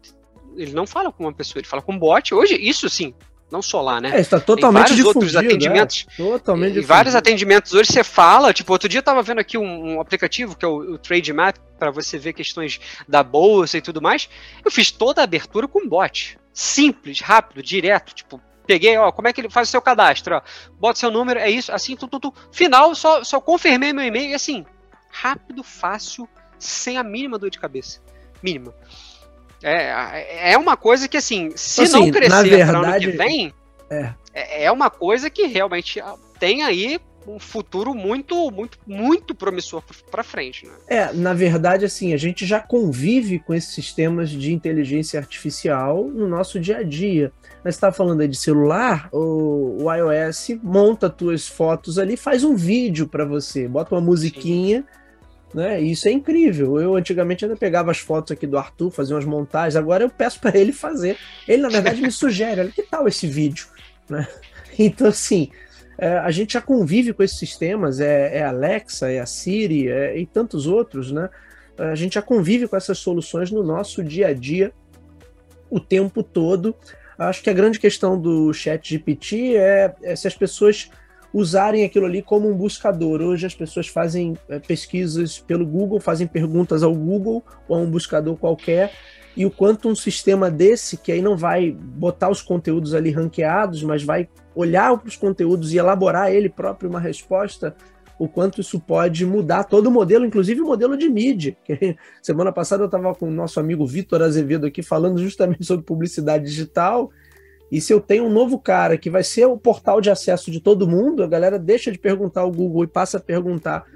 ele não fala com uma pessoa, ele fala com um bot. Hoje, isso sim, não só lá, né? É, está totalmente vários outros atendimentos. É, totalmente vários atendimentos hoje você fala, tipo, outro dia eu tava vendo aqui um, um aplicativo que é o, o Trade Map para você ver questões da bolsa e tudo mais. Eu fiz toda a abertura com bot. Simples, rápido, direto, tipo, peguei, ó, como é que ele faz o seu cadastro, ó, bota seu número, é isso, assim, tu, tu, tu. Final, só, só confirmei meu e-mail e assim, rápido, fácil, sem a mínima dor de cabeça. Mínima. É, é uma coisa que, assim, se assim, não crescer verdade, ano que vem, é. é. é uma coisa que realmente tem aí um futuro muito, muito, muito promissor para frente. Né? É, na verdade, assim, a gente já convive com esses sistemas de inteligência artificial no nosso dia a dia. Nós está falando aí de celular, o, o iOS monta tuas fotos ali, faz um vídeo para você, bota uma musiquinha. Sim né? E isso é incrível. Eu antigamente ainda pegava as fotos aqui do Arthur, fazia umas montagens, agora eu peço para ele fazer. Ele, na verdade, me sugere: olha, que tal esse vídeo? Né? Então, assim, é, a gente já convive com esses sistemas, é, é a Alexa, é a Siri é, e tantos outros, né? A gente já convive com essas soluções no nosso dia a dia o tempo todo. Acho que a grande questão do Chat GPT é, é se as pessoas usarem aquilo ali como um buscador. Hoje as pessoas fazem é, pesquisas pelo Google, fazem perguntas ao Google ou a um buscador qualquer, e o quanto um sistema desse, que aí não vai botar os conteúdos ali ranqueados, mas vai olhar para os conteúdos e elaborar ele próprio uma resposta, o quanto isso pode mudar todo o modelo, inclusive o modelo de mídia. Semana passada eu estava com o nosso amigo Vitor Azevedo aqui falando justamente sobre publicidade digital e se eu tenho um novo cara que vai ser o portal de acesso de todo mundo, a galera deixa de perguntar ao Google e passa a perguntar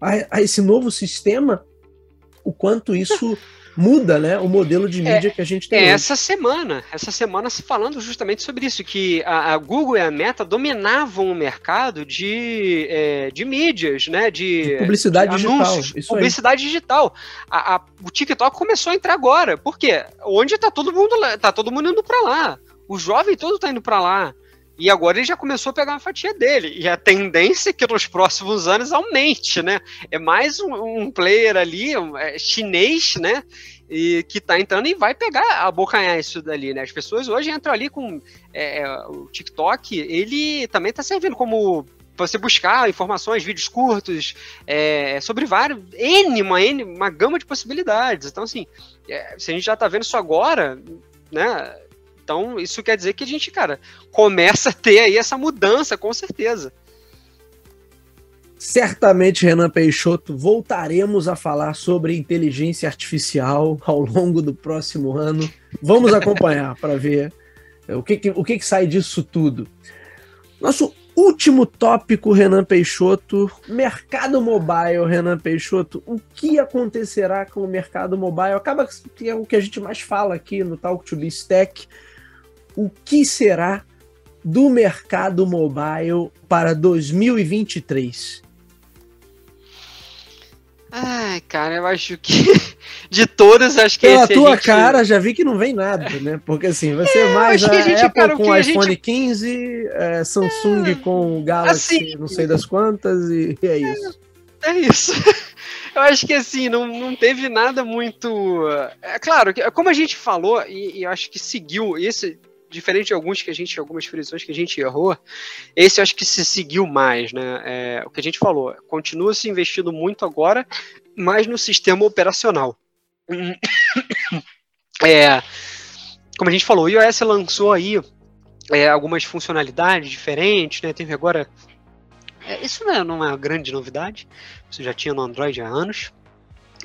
a, a esse novo sistema o quanto isso muda, né, o modelo de mídia é, que a gente tem. É essa semana, essa semana se falando justamente sobre isso, que a, a, Google e a Meta dominavam o mercado de, é, de mídias, né, de, de publicidade de anúncios, digital. publicidade aí. digital. A, a, o TikTok começou a entrar agora. Por quê? Onde tá todo mundo, tá todo mundo indo para lá. O jovem todo tá indo para lá. E agora ele já começou a pegar uma fatia dele. E a tendência é que nos próximos anos aumente, né? É mais um, um player ali, um, é, chinês, né? E que tá entrando e vai pegar, abocanhar isso dali, né? As pessoas hoje entram ali com é, é o TikTok, ele também tá servindo como você buscar informações, vídeos curtos, é, sobre vários, N, uma, N, uma gama de possibilidades. Então, assim, é, se a gente já tá vendo isso agora, né? Então, isso quer dizer que a gente, cara, começa a ter aí essa mudança, com certeza. Certamente, Renan Peixoto, voltaremos a falar sobre inteligência artificial ao longo do próximo ano. Vamos acompanhar para ver o, que, que, o que, que sai disso tudo. Nosso último tópico, Renan Peixoto, mercado mobile, Renan Peixoto. O que acontecerá com o mercado mobile? Acaba que é o que a gente mais fala aqui no Talk to Be Stack o que será do mercado mobile para 2023? Ai, cara, eu acho que de todos, acho que Pela tua gente... cara, já vi que não vem nada, né? Porque assim, ser é, mais a, a gente, Apple cara, com iPhone gente... 15, é, Samsung é, com Galaxy assim, não sei das quantas, e, e é isso. É, é isso. Eu acho que assim, não, não teve nada muito. É claro, como a gente falou, e, e acho que seguiu esse diferente de alguns que a gente, algumas frições que a gente errou, esse acho que se seguiu mais, né? É, o que a gente falou, continua se investindo muito agora, mais no sistema operacional. É, como a gente falou, o iOS lançou aí é, algumas funcionalidades diferentes, né? Teve agora. É, isso não é, não é uma grande novidade, isso já tinha no Android há anos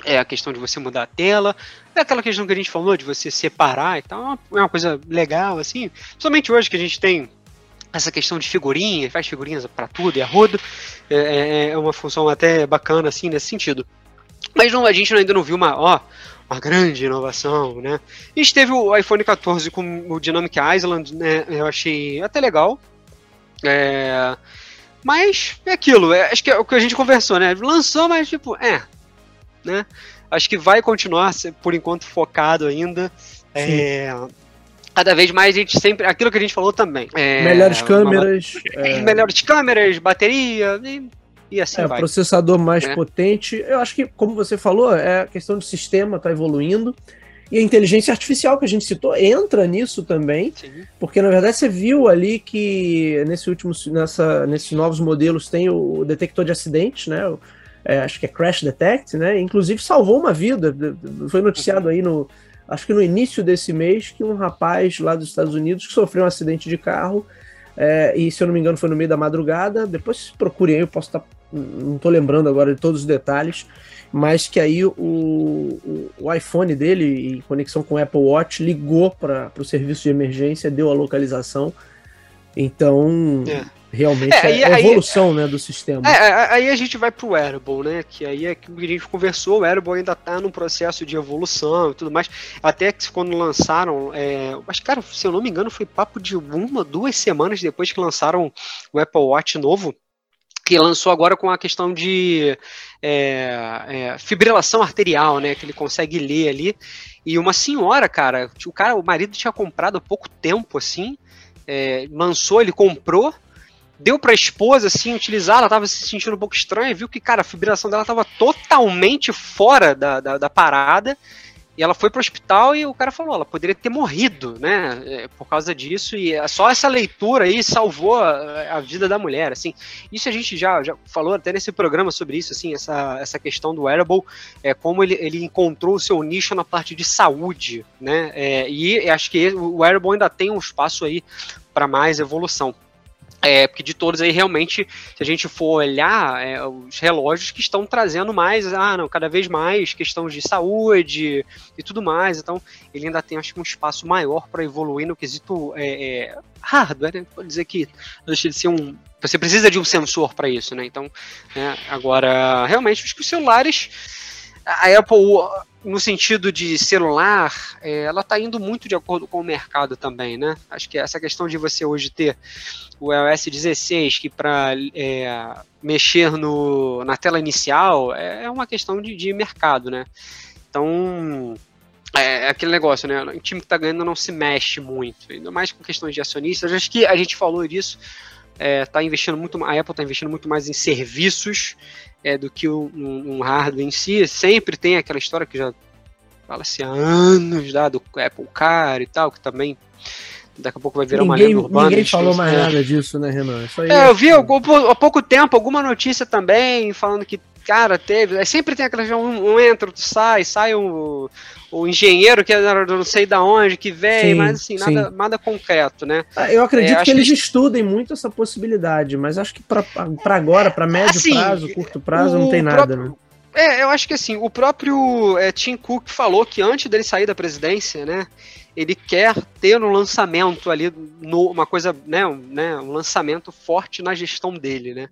é a questão de você mudar a tela, é aquela questão que a gente falou de você separar e tal, é uma coisa legal, assim. Somente hoje que a gente tem essa questão de figurinha, faz figurinhas para tudo e a rodo, é, é, é, uma função até bacana, assim, nesse sentido. Mas não, a gente ainda não viu uma, ó, uma grande inovação, né? A gente teve o iPhone 14 com o Dynamic Island, né? Eu achei até legal. É, mas é aquilo, é, acho que é o que a gente conversou, né? Lançou, mas tipo, é, né? Acho que vai continuar, por enquanto, focado ainda. É, cada vez mais a gente sempre. Aquilo que a gente falou também. É, melhores câmeras. Uma, é... Melhores câmeras, bateria. E, e assim é, vai. processador mais é. potente. Eu acho que, como você falou, é a questão do sistema está evoluindo. E a inteligência artificial que a gente citou entra nisso também, Sim. porque na verdade você viu ali que nesse último, nessa, nesses novos modelos tem o detector de acidentes, né? É, acho que é Crash Detect, né? Inclusive salvou uma vida. Foi noticiado aí no, acho que no início desse mês, que um rapaz lá dos Estados Unidos que sofreu um acidente de carro, é, e se eu não me engano foi no meio da madrugada, depois procurem aí, eu posso estar, tá, não estou lembrando agora de todos os detalhes, mas que aí o, o, o iPhone dele, em conexão com o Apple Watch, ligou para o serviço de emergência, deu a localização, então... É realmente é, é a evolução aí, né, do sistema. É, aí a gente vai pro wearable, né? Que aí é que a gente conversou, o wearable ainda tá num processo de evolução e tudo mais. Até que quando lançaram, é, que cara, se eu não me engano, foi papo de uma, duas semanas depois que lançaram o Apple Watch novo. Que lançou agora com a questão de é, é, fibrilação arterial, né? Que ele consegue ler ali. E uma senhora, cara, o cara, o marido tinha comprado há pouco tempo, assim, é, lançou, ele comprou, deu pra esposa, assim, utilizar, ela tava se sentindo um pouco estranha, viu que, cara, a fibrilação dela tava totalmente fora da, da, da parada, e ela foi pro hospital e o cara falou, ela poderia ter morrido, né, é, por causa disso, e é só essa leitura aí salvou a, a, vida da mulher, assim, isso a gente já, já falou até nesse programa sobre isso, assim, essa, essa questão do wearable, é, como ele, ele encontrou o seu nicho na parte de saúde, né, é, e acho que o wearable ainda tem um espaço aí para mais evolução. É, porque de todos aí, realmente, se a gente for olhar é, os relógios que estão trazendo mais, ah, não, cada vez mais questões de saúde e tudo mais, então ele ainda tem, acho que, um espaço maior para evoluir no quesito é, é, hardware, né? Pode dizer que deixa de ser um. Você precisa de um sensor para isso, né? Então, né, agora, realmente, acho que os celulares. A Apple no sentido de celular, é, ela está indo muito de acordo com o mercado também, né? Acho que essa questão de você hoje ter o iOS 16, que para é, mexer no, na tela inicial é, é uma questão de, de mercado, né? Então, é, é aquele negócio, né? O time que está ganhando não se mexe muito, ainda mais com questões de acionistas. Acho que a gente falou disso. É, tá investindo muito, a Apple está investindo muito mais em serviços é, do que um, um, hardware em si. Sempre tem aquela história que já fala-se há anos lá do Apple Car e tal, que também daqui a pouco vai virar ninguém, uma lenda urbana. Ninguém falou mais nada disso, né, Renan? É, eu vi há pouco tempo alguma notícia também falando que cara, teve. Sempre tem aquela. Um, um entra, outro sai, sai um, o engenheiro que era não sei da onde, que vem, sim, mas assim, nada, nada concreto, né? Ah, eu acredito é, que eles que... estudem muito essa possibilidade, mas acho que para agora, para médio assim, prazo, curto prazo, não tem nada, próprio... né? É, eu acho que assim, o próprio é, Tim Cook falou que antes dele sair da presidência, né, ele quer ter um lançamento ali, no, uma coisa, né um, né, um lançamento forte na gestão dele, né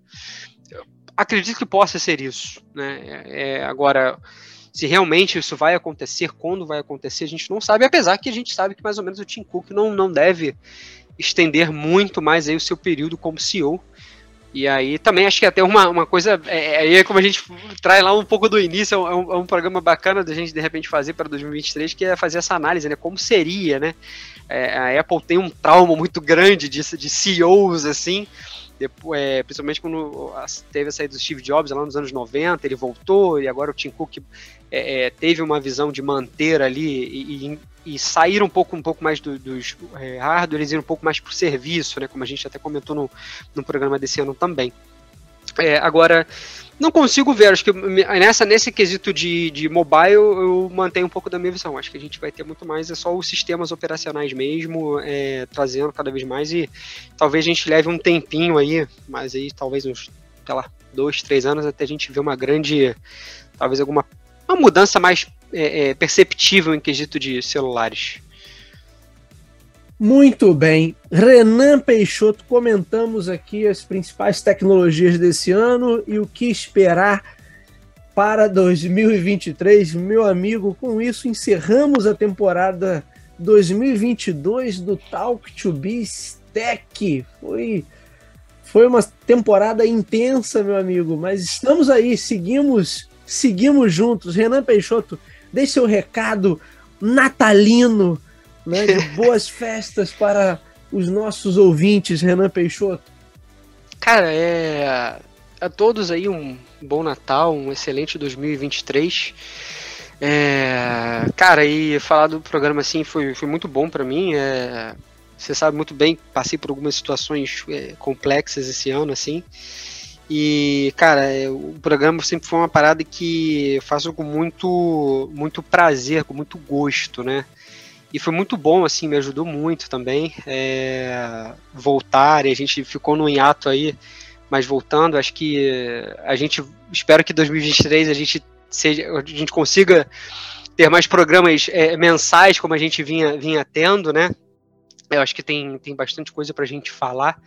acredito que possa ser isso. Né? É, é, agora, se realmente isso vai acontecer, quando vai acontecer, a gente não sabe, apesar que a gente sabe que mais ou menos o Tim Cook não, não deve estender muito mais aí o seu período como CEO. E aí também acho que até uma, uma coisa, é, é, é como a gente traz lá um pouco do início, é um, é um programa bacana da gente de repente fazer para 2023, que é fazer essa análise, né? Como seria, né? É, a Apple tem um trauma muito grande de, de CEOs, assim, depois, é, principalmente quando teve a saída do Steve Jobs lá nos anos 90, ele voltou e agora o Tim Cook é, é, teve uma visão de manter ali e, e, e sair um pouco, um pouco mais do, dos é, hardware, ir um pouco mais para o serviço, né, como a gente até comentou no, no programa desse ano também. É, agora, não consigo ver, acho que nessa, nesse quesito de, de mobile eu mantenho um pouco da minha visão. Acho que a gente vai ter muito mais é só os sistemas operacionais mesmo, é, trazendo cada vez mais e talvez a gente leve um tempinho aí, mas aí talvez uns, sei lá, dois, três anos até a gente ver uma grande, talvez alguma uma mudança mais é, é, perceptível em quesito de celulares. Muito bem. Renan Peixoto, comentamos aqui as principais tecnologias desse ano e o que esperar para 2023. Meu amigo, com isso encerramos a temporada 2022 do Talk to Biz Tech. Foi, foi uma temporada intensa, meu amigo, mas estamos aí, seguimos, seguimos juntos. Renan Peixoto, deixe seu recado natalino né, de boas festas para os nossos ouvintes, Renan Peixoto. Cara, é a todos aí um bom Natal, um excelente 2023. É, cara, e falar do programa assim foi, foi muito bom para mim. É, você sabe muito bem, passei por algumas situações é, complexas esse ano, assim. E, cara, é, o programa sempre foi uma parada que eu faço com muito, muito prazer, com muito gosto, né? E foi muito bom, assim, me ajudou muito também é, voltar. E a gente ficou no hiato aí, mas voltando, acho que a gente espero que 2023 a gente seja, a gente consiga ter mais programas é, mensais como a gente vinha, vinha tendo, né? Eu acho que tem, tem bastante coisa para a gente falar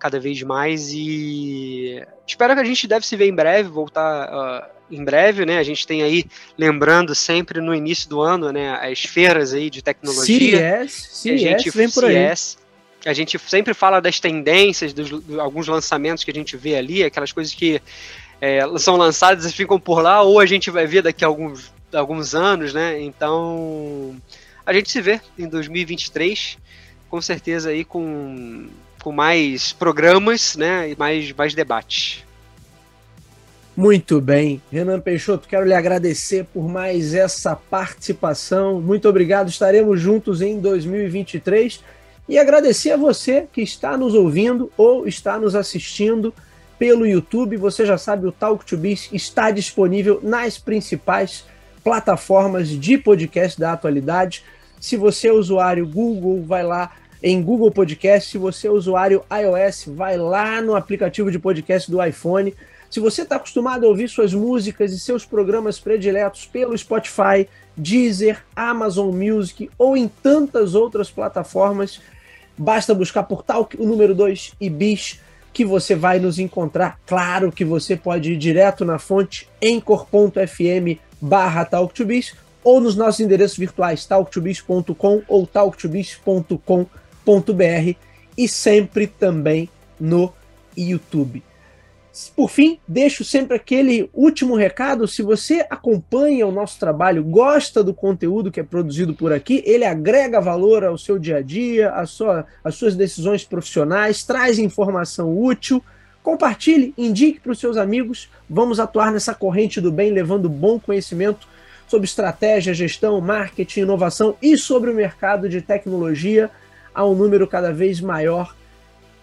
cada vez mais e espero que a gente deve se ver em breve, voltar uh, em breve, né? A gente tem aí, lembrando sempre no início do ano, né, as feiras aí de tecnologia. CES, CES, a gente, vem por CES, aí. A gente sempre fala das tendências, dos, de alguns lançamentos que a gente vê ali, aquelas coisas que é, são lançadas e ficam por lá, ou a gente vai ver daqui a alguns, alguns anos, né? Então, a gente se vê em 2023, com certeza aí com, com mais programas, né? E mais, mais debates. Muito bem. Renan Peixoto, quero lhe agradecer por mais essa participação. Muito obrigado. Estaremos juntos em 2023. E agradecer a você que está nos ouvindo ou está nos assistindo pelo YouTube. Você já sabe, o Talk to Biz está disponível nas principais plataformas de podcast da atualidade. Se você é usuário Google, vai lá em Google Podcast. Se você é usuário iOS, vai lá no aplicativo de podcast do iPhone. Se você está acostumado a ouvir suas músicas e seus programas prediletos pelo Spotify, Deezer, Amazon Music ou em tantas outras plataformas, basta buscar por Talk, o número 2 e Bis, que você vai nos encontrar. Claro que você pode ir direto na fonte encor.fm barra Talk2Bis ou nos nossos endereços virtuais talktobiz.com ou talktobiz.com.br e sempre também no YouTube. Por fim, deixo sempre aquele último recado. Se você acompanha o nosso trabalho, gosta do conteúdo que é produzido por aqui, ele agrega valor ao seu dia a dia, às sua, às suas decisões profissionais, traz informação útil. Compartilhe, indique para os seus amigos. Vamos atuar nessa corrente do bem, levando bom conhecimento sobre estratégia, gestão, marketing, inovação e sobre o mercado de tecnologia a um número cada vez maior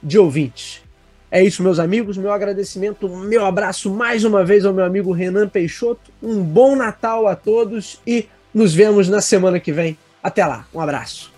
de ouvintes. É isso, meus amigos. Meu agradecimento, meu abraço mais uma vez ao meu amigo Renan Peixoto. Um bom Natal a todos e nos vemos na semana que vem. Até lá, um abraço.